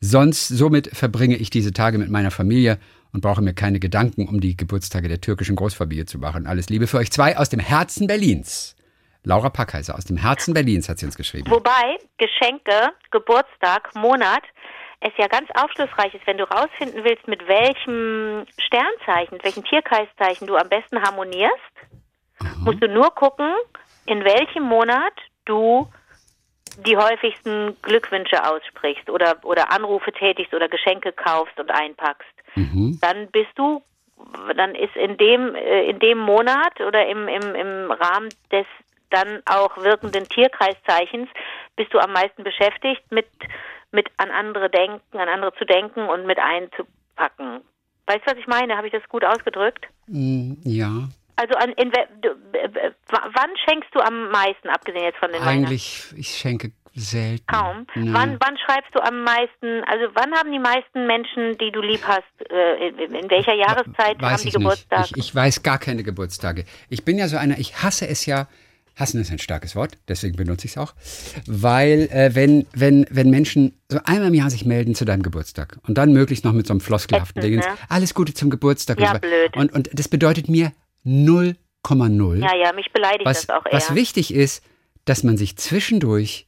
Speaker 2: Sonst, somit verbringe ich diese Tage mit meiner Familie und brauche mir keine Gedanken um die Geburtstage der türkischen Großfamilie zu machen. Alles Liebe für euch zwei aus dem Herzen Berlins. Laura Packheiser aus dem Herzen Berlins hat sie uns geschrieben.
Speaker 3: Wobei Geschenke, Geburtstag, Monat, es ja ganz aufschlussreich ist, wenn du rausfinden willst, mit welchem Sternzeichen, mit welchem Tierkreiszeichen du am besten harmonierst, musst du nur gucken, in welchem Monat du die häufigsten Glückwünsche aussprichst oder, oder Anrufe tätigst oder Geschenke kaufst und einpackst. Dann bist du, dann ist in dem, äh, in dem Monat oder im, im, im Rahmen des dann auch wirkenden Tierkreiszeichens bist du am meisten beschäftigt mit, mit an andere denken, an andere zu denken und mit einzupacken. Weißt du, was ich meine? Habe ich das gut ausgedrückt?
Speaker 2: Mm, Ja,
Speaker 3: Also an, in, wann schenkst du am meisten, abgesehen jetzt von den
Speaker 2: eigentlich, ich schenke selten.
Speaker 3: Kaum.
Speaker 2: Nein.
Speaker 3: Wann, wann schreibst du am meisten, also wann haben die meisten Menschen, die du lieb hast, äh, in, welcher Jahreszeit
Speaker 2: Weiß
Speaker 3: haben die
Speaker 2: ich
Speaker 3: Geburtstag?
Speaker 2: nicht. Ich, ich weiß gar keine Geburtstage. Ich bin ja so einer, ich hasse es ja. Hassen ist ein starkes Wort, deswegen benutze ich es auch. Weil, äh, wenn, wenn, wenn Menschen so einmal im Jahr sich melden zu deinem Geburtstag und dann möglichst noch mit so einem floskelhaften Ding,
Speaker 3: ne?
Speaker 2: alles Gute zum Geburtstag.
Speaker 3: Ja,
Speaker 2: und, so
Speaker 3: blöd.
Speaker 2: und, und das bedeutet mir 0,0.
Speaker 3: ja, ja, mich beleidigt
Speaker 2: was,
Speaker 3: das auch eher.
Speaker 2: was wichtig ist, dass man sich zwischendurch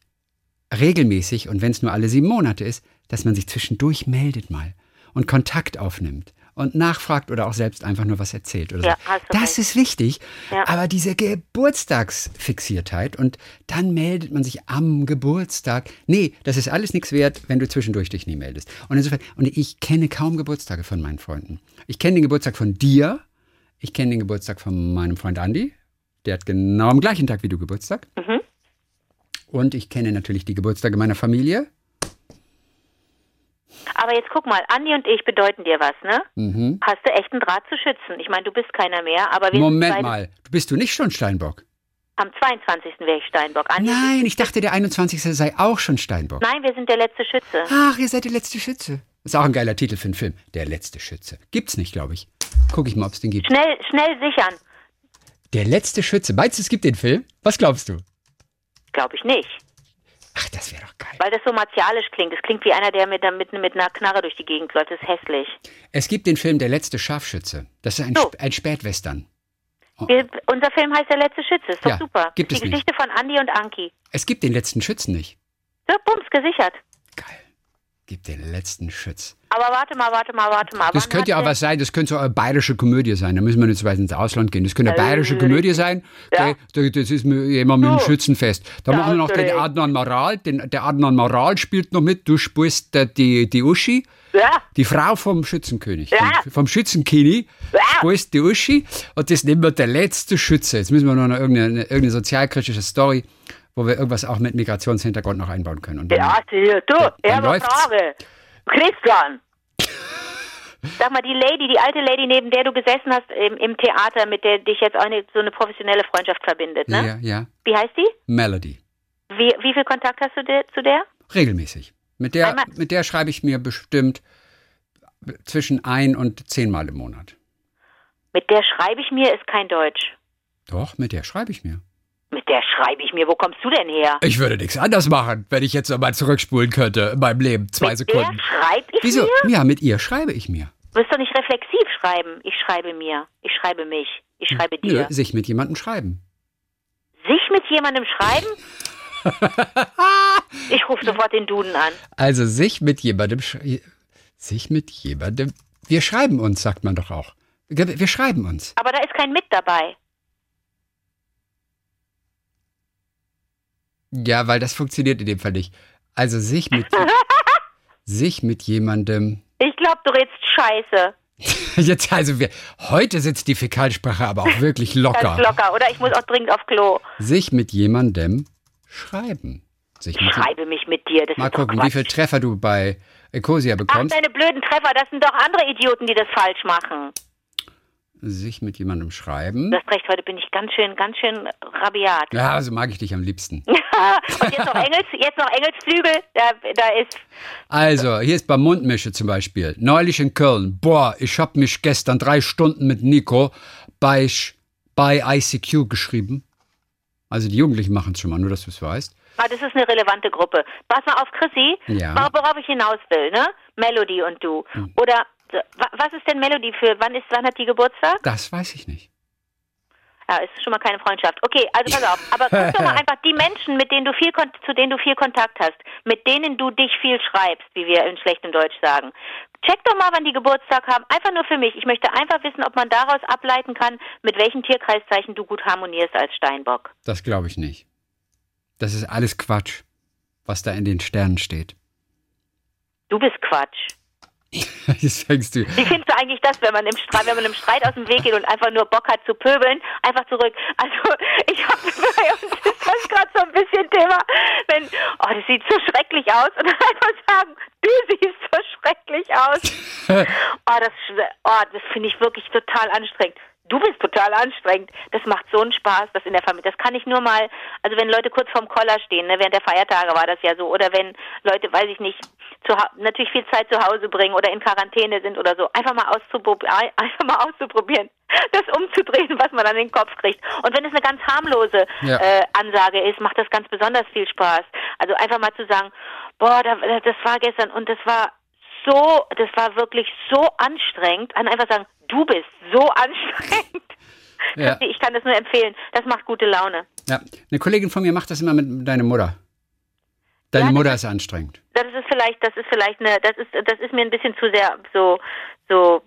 Speaker 2: regelmäßig, und wenn es nur alle sieben Monate ist, dass man sich zwischendurch meldet mal und Kontakt aufnimmt und nachfragt oder auch selbst einfach nur was erzählt oder
Speaker 3: Ja,
Speaker 2: so. Das
Speaker 3: recht.
Speaker 2: ist wichtig,
Speaker 3: Ja.
Speaker 2: aber diese Geburtstagsfixiertheit und dann meldet man sich am Geburtstag. Nee, das ist alles nichts wert, wenn du zwischendurch dich nie meldest. Und insofern, und ich kenne kaum Geburtstage von meinen Freunden. Ich kenne den Geburtstag von dir, ich kenne den Geburtstag von meinem Freund Andy, der hat genau am gleichen Tag wie du Geburtstag.
Speaker 3: Mhm.
Speaker 2: Und ich kenne natürlich die Geburtstage meiner Familie.
Speaker 3: Aber jetzt guck mal, Andi und ich bedeuten dir was, ne?
Speaker 2: Mhm.
Speaker 3: Hast du echt einen Draht zu schützen? Ich meine, du bist keiner mehr, aber wir sind
Speaker 2: Moment mal, du bist du nicht schon Steinbock?
Speaker 3: Am 22. wäre ich Steinbock. Andi
Speaker 2: Nein, ich dachte, der 21. sei auch schon Steinbock.
Speaker 3: Nein, wir sind der letzte Schütze.
Speaker 2: Ach, ihr seid der letzte Schütze. Ist auch ein geiler Titel für einen Film. Der letzte Schütze. Gibt's nicht, glaube ich. Guck ich mal, ob es den gibt.
Speaker 3: Schnell, schnell sichern.
Speaker 2: Der letzte Schütze. Meinst du, es gibt den Film? Was glaubst du?
Speaker 3: Glaube ich nicht.
Speaker 2: Ach, das wäre doch geil.
Speaker 3: Weil das so martialisch klingt. Es klingt wie einer, der mit, mit, mit einer Knarre durch die Gegend läuft. Das ist hässlich.
Speaker 2: Es gibt den Film Der letzte Scharfschütze. Das ist ein,
Speaker 3: So.
Speaker 2: Sp- ein Spätwestern.
Speaker 3: Wir, unser Film heißt Der letzte Schütze. Ist doch
Speaker 2: Ja,
Speaker 3: super.
Speaker 2: gibt
Speaker 3: die
Speaker 2: es nicht.
Speaker 3: Geschichte von Andi und Anki.
Speaker 2: Es gibt den letzten Schützen nicht.
Speaker 3: So, bums, gesichert.
Speaker 2: Geil. Gibt den letzten Schütz.
Speaker 3: Aber warte mal, warte mal, warte mal.
Speaker 2: Das
Speaker 3: Wann
Speaker 2: könnte ja auch was sein, das könnte so eine bayerische Komödie sein. Da müssen wir nicht weit ins Ausland gehen. Das könnte eine bayerische Komödie sein.
Speaker 3: ja.
Speaker 2: Das ist jemand mit dem. Schützenfest. Da
Speaker 3: Da
Speaker 2: machen wir noch den
Speaker 3: recht.
Speaker 2: Adnan Maral. Den, der Adnan Maral spielt noch mit. Du spielst äh, die, die Uschi.
Speaker 3: Ja,
Speaker 2: Die Frau vom Schützenkönig,
Speaker 3: Ja.
Speaker 2: vom, Schützenkini,
Speaker 3: Ja.
Speaker 2: spielst die Uschi. Und das nehmen wir der letzte Schütze. Jetzt müssen wir noch eine, irgendeine, irgendeine sozialkritische Story, wo wir irgendwas auch mit Migrationshintergrund noch einbauen können. Und dann-
Speaker 3: ja, sicher. Du, eine
Speaker 2: läuft's.
Speaker 3: Frage. Christian. Sag mal, die Lady, die alte Lady, neben der du gesessen hast im, im Theater, mit der dich jetzt auch eine, so eine professionelle Freundschaft verbindet, ne?
Speaker 2: ja, ja.
Speaker 3: Wie heißt die?
Speaker 2: Melody.
Speaker 3: Wie, wie viel Kontakt hast du de, zu der?
Speaker 2: Regelmäßig. Mit der,
Speaker 3: Einmal-
Speaker 2: mit der schreibe ich mir bestimmt zwischen ein und zehnmal im Monat.
Speaker 3: Mit der schreibe ich mir, ist kein Deutsch.
Speaker 2: Doch, mit der schreibe ich mir.
Speaker 3: Mit der schreibe ich mir. Wo kommst du denn her?
Speaker 2: Ich würde nichts anders machen, wenn ich jetzt nochmal zurückspulen könnte in meinem Leben. Zwei
Speaker 3: mit
Speaker 2: Sekunden.
Speaker 3: der schreibe ich
Speaker 2: Wieso?
Speaker 3: mir?
Speaker 2: Ja, mit ihr schreibe ich mir.
Speaker 3: Du wirst doch nicht reflexiv schreiben. Ich schreibe mir. Ich schreibe mich. Ich schreibe
Speaker 2: Nö,
Speaker 3: dir.
Speaker 2: sich mit jemandem schreiben.
Speaker 3: Sich mit jemandem schreiben? ich rufe sofort den Duden an.
Speaker 2: Also sich mit jemandem, sch- sich mit jemandem, wir schreiben uns, sagt man doch auch. Wir schreiben uns.
Speaker 3: Aber da ist kein Mit dabei.
Speaker 2: Ja, weil das funktioniert in dem Fall nicht. Also sich mit, sich mit jemandem,
Speaker 3: Ich glaube, du redest Scheiße.
Speaker 2: Jetzt also wir, heute sitzt die Fäkalsprache aber auch wirklich locker.
Speaker 3: Ganz locker, oder? Ich muss auch dringend auf Klo.
Speaker 2: Sich mit jemandem schreiben. Sich mit
Speaker 3: Schreibe mich mit dir. Das
Speaker 2: Mal gucken, wie viele Treffer du bei Ecosia
Speaker 3: Ach,
Speaker 2: bekommst.
Speaker 3: deine blöden Treffer, das sind doch andere Idioten, die das falsch machen.
Speaker 2: Sich mit jemandem schreiben.
Speaker 3: Du hast recht, heute bin ich ganz schön, ganz schön rabiat.
Speaker 2: Ja, so mag ich dich am liebsten.
Speaker 3: Und jetzt noch Engels, jetzt noch Engelsflügel, da, da ist,
Speaker 2: Also, hier ist bei Mundmische zum Beispiel. Neulich in Köln. Boah, ich hab mich gestern drei Stunden mit Nico bei, bei ICQ geschrieben. Also die Jugendlichen machen es schon mal, nur dass du es weißt.
Speaker 3: ah, das ist eine relevante Gruppe. Pass mal auf, Chrissy,
Speaker 2: Ja.
Speaker 3: wor- worauf ich hinaus will, ne? Melody und du.
Speaker 2: Hm.
Speaker 3: Oder, was ist denn Melody für, wann ist, wann hat die Geburtstag?
Speaker 2: Das weiß ich nicht.
Speaker 3: Ja, ist schon mal keine Freundschaft. Okay, also pass auf. Aber guck doch mal einfach die Menschen, mit denen du viel zu denen du viel Kontakt hast, mit denen du dich viel schreibst, wie wir in schlechtem Deutsch sagen. Check doch mal, wann die Geburtstag haben. Einfach nur für mich. Ich möchte einfach wissen, ob man daraus ableiten kann, mit welchen Tierkreiszeichen du gut harmonierst als Steinbock.
Speaker 2: Das glaube ich nicht. Das ist alles Quatsch, was da in den Sternen steht.
Speaker 3: Du bist Quatsch.
Speaker 2: Jetzt fängst du.
Speaker 3: Wie findest du eigentlich das, wenn man im Streit, wenn man im Streit aus dem Weg geht und einfach nur Bock hat zu pöbeln, einfach zurück? Also ich habe bei uns ist das gerade so ein bisschen Thema, wenn oh das sieht so schrecklich aus und dann einfach sagen, du siehst so schrecklich aus. Oh das oh das finde ich wirklich total anstrengend. Du bist total anstrengend. Das macht so einen Spaß, das in der Familie. Das kann ich nur mal, also wenn Leute kurz vorm Koller stehen, ne, während der Feiertage war das ja so, oder wenn Leute, weiß ich nicht, zu, natürlich viel Zeit zu Hause bringen oder in Quarantäne sind oder so, einfach mal auszuprobieren, einfach mal auszuprobieren, das umzudrehen, was man an den Kopf kriegt. Und wenn es eine ganz harmlose
Speaker 2: Ja.
Speaker 3: äh, Ansage ist, macht das ganz besonders viel Spaß. Also einfach mal zu sagen, boah, da, das war gestern und das war so, das war wirklich so anstrengend, an einfach sagen, du bist so anstrengend.
Speaker 2: Ja.
Speaker 3: Ich kann das nur empfehlen. Das macht gute Laune.
Speaker 2: Ja, eine Kollegin von mir macht das immer mit deiner Mutter. Deine
Speaker 3: Ja,
Speaker 2: Mutter ist anstrengend.
Speaker 3: Das ist vielleicht, das ist vielleicht eine, das ist, das ist mir ein bisschen zu sehr so, so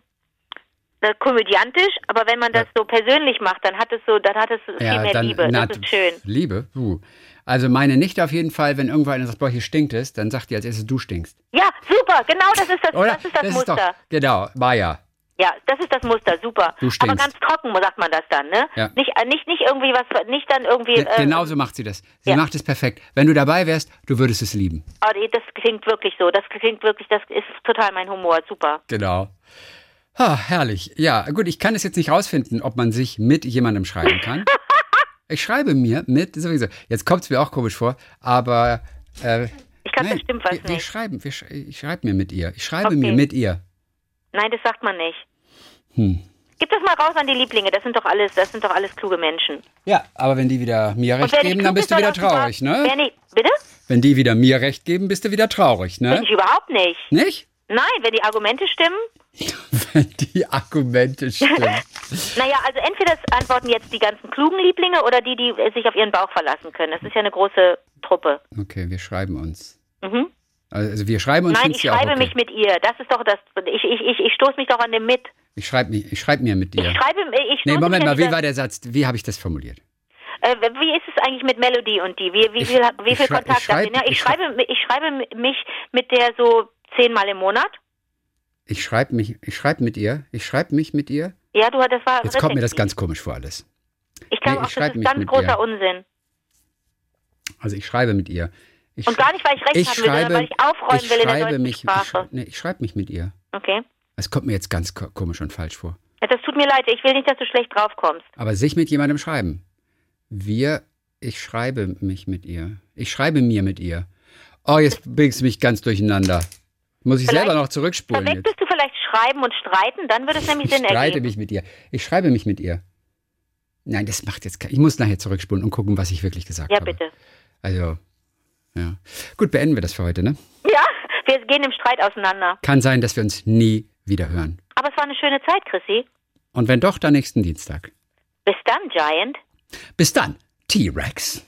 Speaker 3: äh, komödiantisch, aber wenn man das so persönlich macht, dann hat es so, dann hat es viel mehr Liebe.
Speaker 2: na,
Speaker 3: das ist schön.
Speaker 2: Liebe? Uh. Also meine Nichte auf jeden Fall, wenn irgendwo einer sagt, boah, hier stinkt es, dann sagt die als erstes, du stinkst.
Speaker 3: Ja, super, genau das ist das,
Speaker 2: Oder?
Speaker 3: das ist das, Muster.
Speaker 2: doch, genau, Maya.
Speaker 3: Ja, das ist das Muster, super.
Speaker 2: Du
Speaker 3: Aber
Speaker 2: stinkst.
Speaker 3: ganz trocken sagt man das dann, ne?
Speaker 2: Ja.
Speaker 3: Nicht, äh, nicht, nicht irgendwie was, nicht dann irgendwie.
Speaker 2: Ge
Speaker 3: äh,
Speaker 2: Genauso macht sie das. Sie
Speaker 3: ja.
Speaker 2: macht es perfekt. Wenn du dabei wärst, du würdest es lieben.
Speaker 3: Oh, das klingt wirklich so. Das klingt wirklich, das ist total mein Humor. Super.
Speaker 2: Genau. Ah, herrlich. Ja, gut, ich kann es jetzt nicht rausfinden, ob man sich mit jemandem schreiben kann. Ich schreibe mir mit, sowieso. Jetzt kommt es mir auch komisch vor, aber. Äh,
Speaker 3: Ich kann
Speaker 2: nein,
Speaker 3: bestimmt was
Speaker 2: wir, wir
Speaker 3: nicht.
Speaker 2: schreiben, wir, sch- ich schreibe mir mit ihr. Ich schreibe
Speaker 3: Okay.
Speaker 2: mir mit ihr.
Speaker 3: Nein, das sagt man nicht.
Speaker 2: Hm.
Speaker 3: Gib das mal raus an die Lieblinge. Das sind doch alles, das sind doch alles kluge Menschen.
Speaker 2: Ja, aber wenn die wieder mir recht geben, dann bist du wieder traurig, ne?
Speaker 3: Wer nicht, bitte?
Speaker 2: Wenn die wieder mir recht geben, bist du wieder traurig,
Speaker 3: Bin
Speaker 2: ne?
Speaker 3: ich überhaupt nicht.
Speaker 2: Nicht?
Speaker 3: Nein, wenn die Argumente stimmen.
Speaker 2: Wenn die Argumente stimmen.
Speaker 3: Naja, also entweder antworten jetzt die ganzen klugen Lieblinge oder die, die sich auf ihren Bauch verlassen können. Das ist ja eine große Truppe.
Speaker 2: Okay, wir schreiben uns.
Speaker 3: Mhm.
Speaker 2: Also wir schreiben uns
Speaker 3: Nein, ich schreibe
Speaker 2: okay.
Speaker 3: mich mit ihr. Das ist doch das. Ich, ich, ich, ich stoße mich doch an dem mit.
Speaker 2: Ich schreibe mich, ich schreib mir mit dir.
Speaker 3: Ich schreibe, ich
Speaker 2: Nee, Moment mal, wie war der Satz? Wie habe ich das formuliert?
Speaker 3: Äh, wie ist es eigentlich mit Melody und die? Wie, wie
Speaker 2: Ich-
Speaker 3: viel, wie viel Kontakt
Speaker 2: ich
Speaker 3: ihr?
Speaker 2: schreib-
Speaker 3: ich schreibe, ich schreibe mich mit der so zehnmal im Monat.
Speaker 2: Ich schreibe mich, ich schreibe mit ihr. Ich schreibe mich mit ihr.
Speaker 3: Ja, du, das war.
Speaker 2: Jetzt kommt mir das ganz komisch vor alles.
Speaker 3: Ich glaube
Speaker 2: Nee, ich
Speaker 3: auch, das ist ganz großer
Speaker 2: ihr.
Speaker 3: Unsinn.
Speaker 2: Also ich schreibe mit ihr. Ich
Speaker 3: Und gar nicht, weil ich recht
Speaker 2: ich
Speaker 3: haben will, sondern
Speaker 2: schreibe,
Speaker 3: weil ich aufräumen
Speaker 2: ich
Speaker 3: will in der
Speaker 2: schreibe
Speaker 3: deutschen
Speaker 2: mich, ich,
Speaker 3: Sprache.
Speaker 2: sch- nee, ich schreibe mich mit ihr.
Speaker 3: Okay.
Speaker 2: Es kommt mir jetzt ganz ko- komisch und falsch vor.
Speaker 3: Ja, das tut mir leid. Ich will nicht, dass du schlecht draufkommst.
Speaker 2: Aber sich mit jemandem schreiben. Wir, ich schreibe mich mit ihr. Ich schreibe mir mit ihr. Oh, jetzt bringst du mich ganz durcheinander. Muss ich
Speaker 3: Vielleicht
Speaker 2: selber noch zurückspulen jetzt.
Speaker 3: Verwechselst du vielleicht Schreiben und Streiten? Dann würde es nämlich
Speaker 2: Ich
Speaker 3: Sinn
Speaker 2: streite
Speaker 3: ergeben.
Speaker 2: mich mit ihr. Ich schreibe mich mit ihr. Nein, das macht jetzt kein. Ich muss nachher zurückspulen und gucken, was ich wirklich gesagt
Speaker 3: Ja,
Speaker 2: habe.
Speaker 3: bitte.
Speaker 2: Also, ja. Gut, beenden wir das für heute, ne?
Speaker 3: Ja, wir gehen im Streit auseinander.
Speaker 2: Kann sein, dass wir uns nie wieder hören.
Speaker 3: Aber es war eine schöne Zeit, Chrissy.
Speaker 2: Und wenn doch, dann nächsten Dienstag.
Speaker 3: Bis dann, Giant.
Speaker 2: Bis dann, T-Rex.